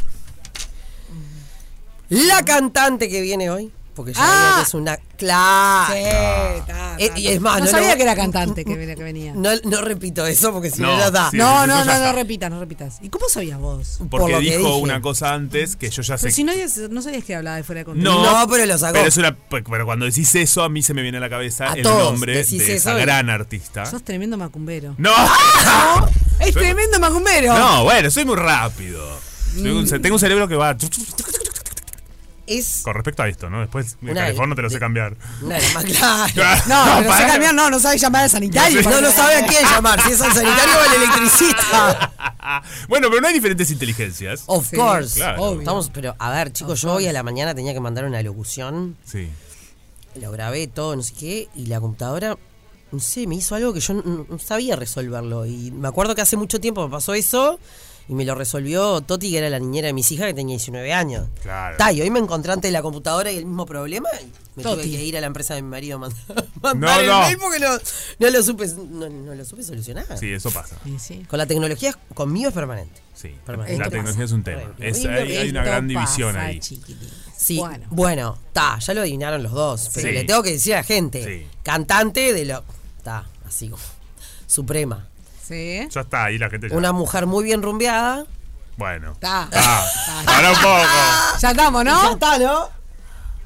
La cantante que viene hoy. Porque Ah. que es una. Claro. Sí, está, está. y es más, no, no sabía lo- que era cantante que venía. Que venía. [LAUGHS] No, no repito eso porque si no, No, ya da. sí. No, no, no, no repitas, no repitas. ¿Y cómo sabías vos? Porque lo que dijo dije. una cosa antes que yo ya sé. Pero si no, no sabías que hablaba de fuera de contexto. no, No, pero lo sacó. Pero, es una- pero cuando decís eso, a mí se me viene a la cabeza A el todos nombre de esa gran artista. Sos tremendo macumbero. ¡No! [LAUGHS] ¡Es tremendo macumbero! No, bueno, soy muy rápido. Soy un- tengo un cerebro que va Es con respecto a esto, ¿no? Después el Una- teléfono te lo sé cambiar. una de las más claras. [LAUGHS] No, no pará. sé cambiar, no, no sabe llamar al sanitario. No, no sabe a quién llamar, si es al sanitario o al electricista. [LAUGHS] Bueno, pero no hay diferentes inteligencias. Of Sí, course. claro. Estamos, pero a ver, chicos, yo hoy a la mañana tenía que mandar una locución. Sí. lo grabé todo, no sé qué, y la computadora, no sé, me hizo algo que yo no, no sabía resolverlo. Y me acuerdo que hace mucho tiempo me pasó eso y me lo resolvió Toti, que era la niñera de mis hijas, que tenía 19 años. Claro. Ta, y hoy me encontré ante la computadora y el mismo problema. y me tuve que ir a la empresa de mi marido a mandar, [LAUGHS] mandar el no. mail porque no, no lo supe, no, no lo supe solucionar. Sí, eso pasa. Con la tecnología, conmigo es permanente. Sí, Permanente. la tecnología es un tema. Es- hay, hay una gran división pasa, ahí. Sí, bueno, ta, ya lo adivinaron los dos. Pero Sí. le tengo que decir a la gente, Sí. cantante de lo. Ta, así como. Suprema. Sí. Ya está, ahí la gente ya. Una mujer muy bien rumbeada. Bueno. Está. Ah, para un poco. Ya estamos, ¿no? Ya está, ¿no?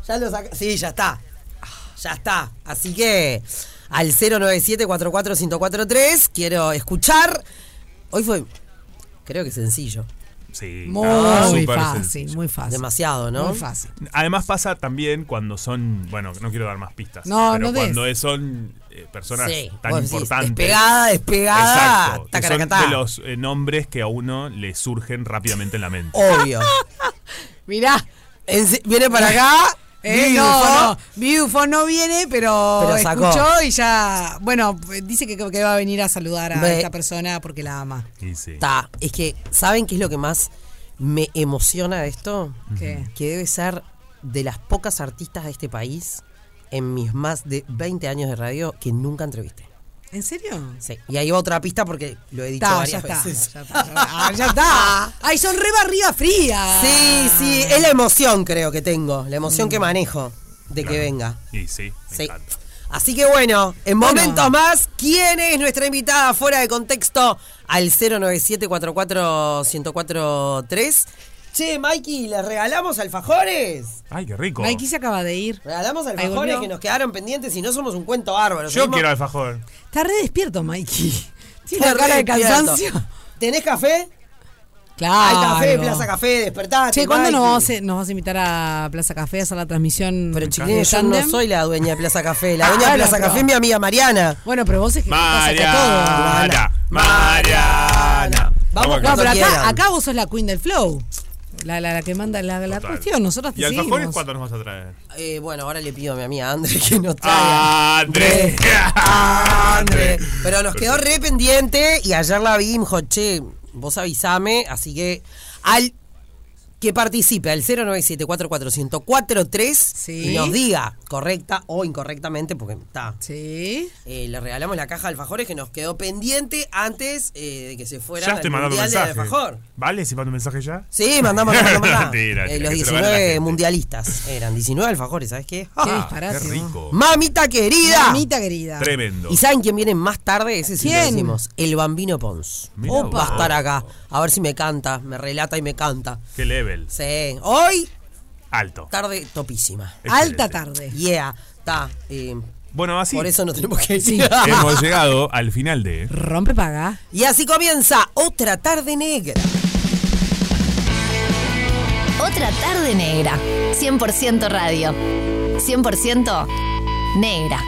Ya lo saca. Sí, ya está. Ya está. Así que al 097-44-1043 quiero escuchar. Hoy fue, creo que sencillo. Sí. Muy ah, fácil, sencillo. muy fácil. Demasiado, ¿no? Muy fácil. Además pasa también cuando son, bueno, no quiero dar más pistas, No, pero no des. cuando es- son eh, personas Sí, tan vos decís, importantes. despegada, despegada, Exacto. que son de los eh, nombres que a uno le surgen rápidamente en la mente. Obvio. [LAUGHS] Mirá. En Viene para acá. Eh, no, no, viene, pero, Pero sacó. escuchó y ya. Bueno, dice que, que va a venir a saludar a esta persona porque la ama. Y sí. Ta, es que, ¿saben qué es lo que más me emociona de esto? ¿Qué? Que debe ser de las pocas artistas de este país en mis más de 20 años de radio que nunca entrevisté. ¿En serio? Sí. Y ahí va otra pista porque lo he dicho Está, ya varias está, veces. ya está. Ah, ya está. [LAUGHS] Ay, son re barriga fría. Sí, sí, es la emoción creo que tengo, la emoción que manejo de que venga. Y sí, me Sí. encanta. Así que bueno, en Bueno. momentos más, ¿quién es nuestra invitada fuera de contexto? Al 097-44-1043. Che, Mikey, ¿les regalamos alfajores? Ay, qué rico. Mikey se acaba de ir. Regalamos alfajores volvió. que nos quedaron pendientes y no somos un cuento bárbaro. Yo quiero alfajor. Está re despierto, Mikey. [LAUGHS] Tiene una cara de cansancio. ¿Tenés café? Claro. Hay café, Plaza Café, despertate. Che, ¿cuándo nos vas, a, nos vas a invitar a Plaza Café a hacer la transmisión? Pero de chiquilines, yo no soy la dueña de Plaza Café. La Ah, dueña de Plaza pero- Café es mi amiga Mariana. Bueno, pero vos es que pasa que todo. Mariana, Mariana. Vamos, No, pero acá, acá vos sos la queen del flow. La, la, la que manda la, la cuestión. Nosotros ¿Y alfajores cuándo nos vas a traer? Eh, bueno, ahora le pido a mi amiga Andre que nos traiga. André. Andre. [LAUGHS] Pero nos quedó re pendiente y ayer la vi y me dijo, che, vos avisame, así que al que participe al 097-44-1043 Sí. y nos diga correcta o incorrectamente, porque está. Sí. Eh, le regalamos la caja de alfajores que nos quedó pendiente antes eh, de que se fuera Ya estoy mandando mensaje. alfajor. ¿Vale? ¿Si mando un mensaje ya? Sí, mandamos, mandamos, [LAUGHS] mandamos. Mentira, Eh, los se lo gane la 19 gente. mundialistas eran 19 alfajores, ¿sabes qué? Qué disparate. Qué rico. Mamita querida. Mamita querida. Tremendo. ¿Y saben quién viene más tarde? Ese sí lo ¿Quién? decimos. El Bambino Pons. Opa. Va a estar acá. A ver si me canta, me relata y me canta. Qué Sí. Hoy, Alto. tarde topísima. Alta tarde. Yeah. Está. eh, Bueno, así por eso no tenemos que ir. Sí. hemos llegado al final de... Rompe paga. Y así comienza otra tarde negra. Otra tarde negra. 100% radio. 100% negra.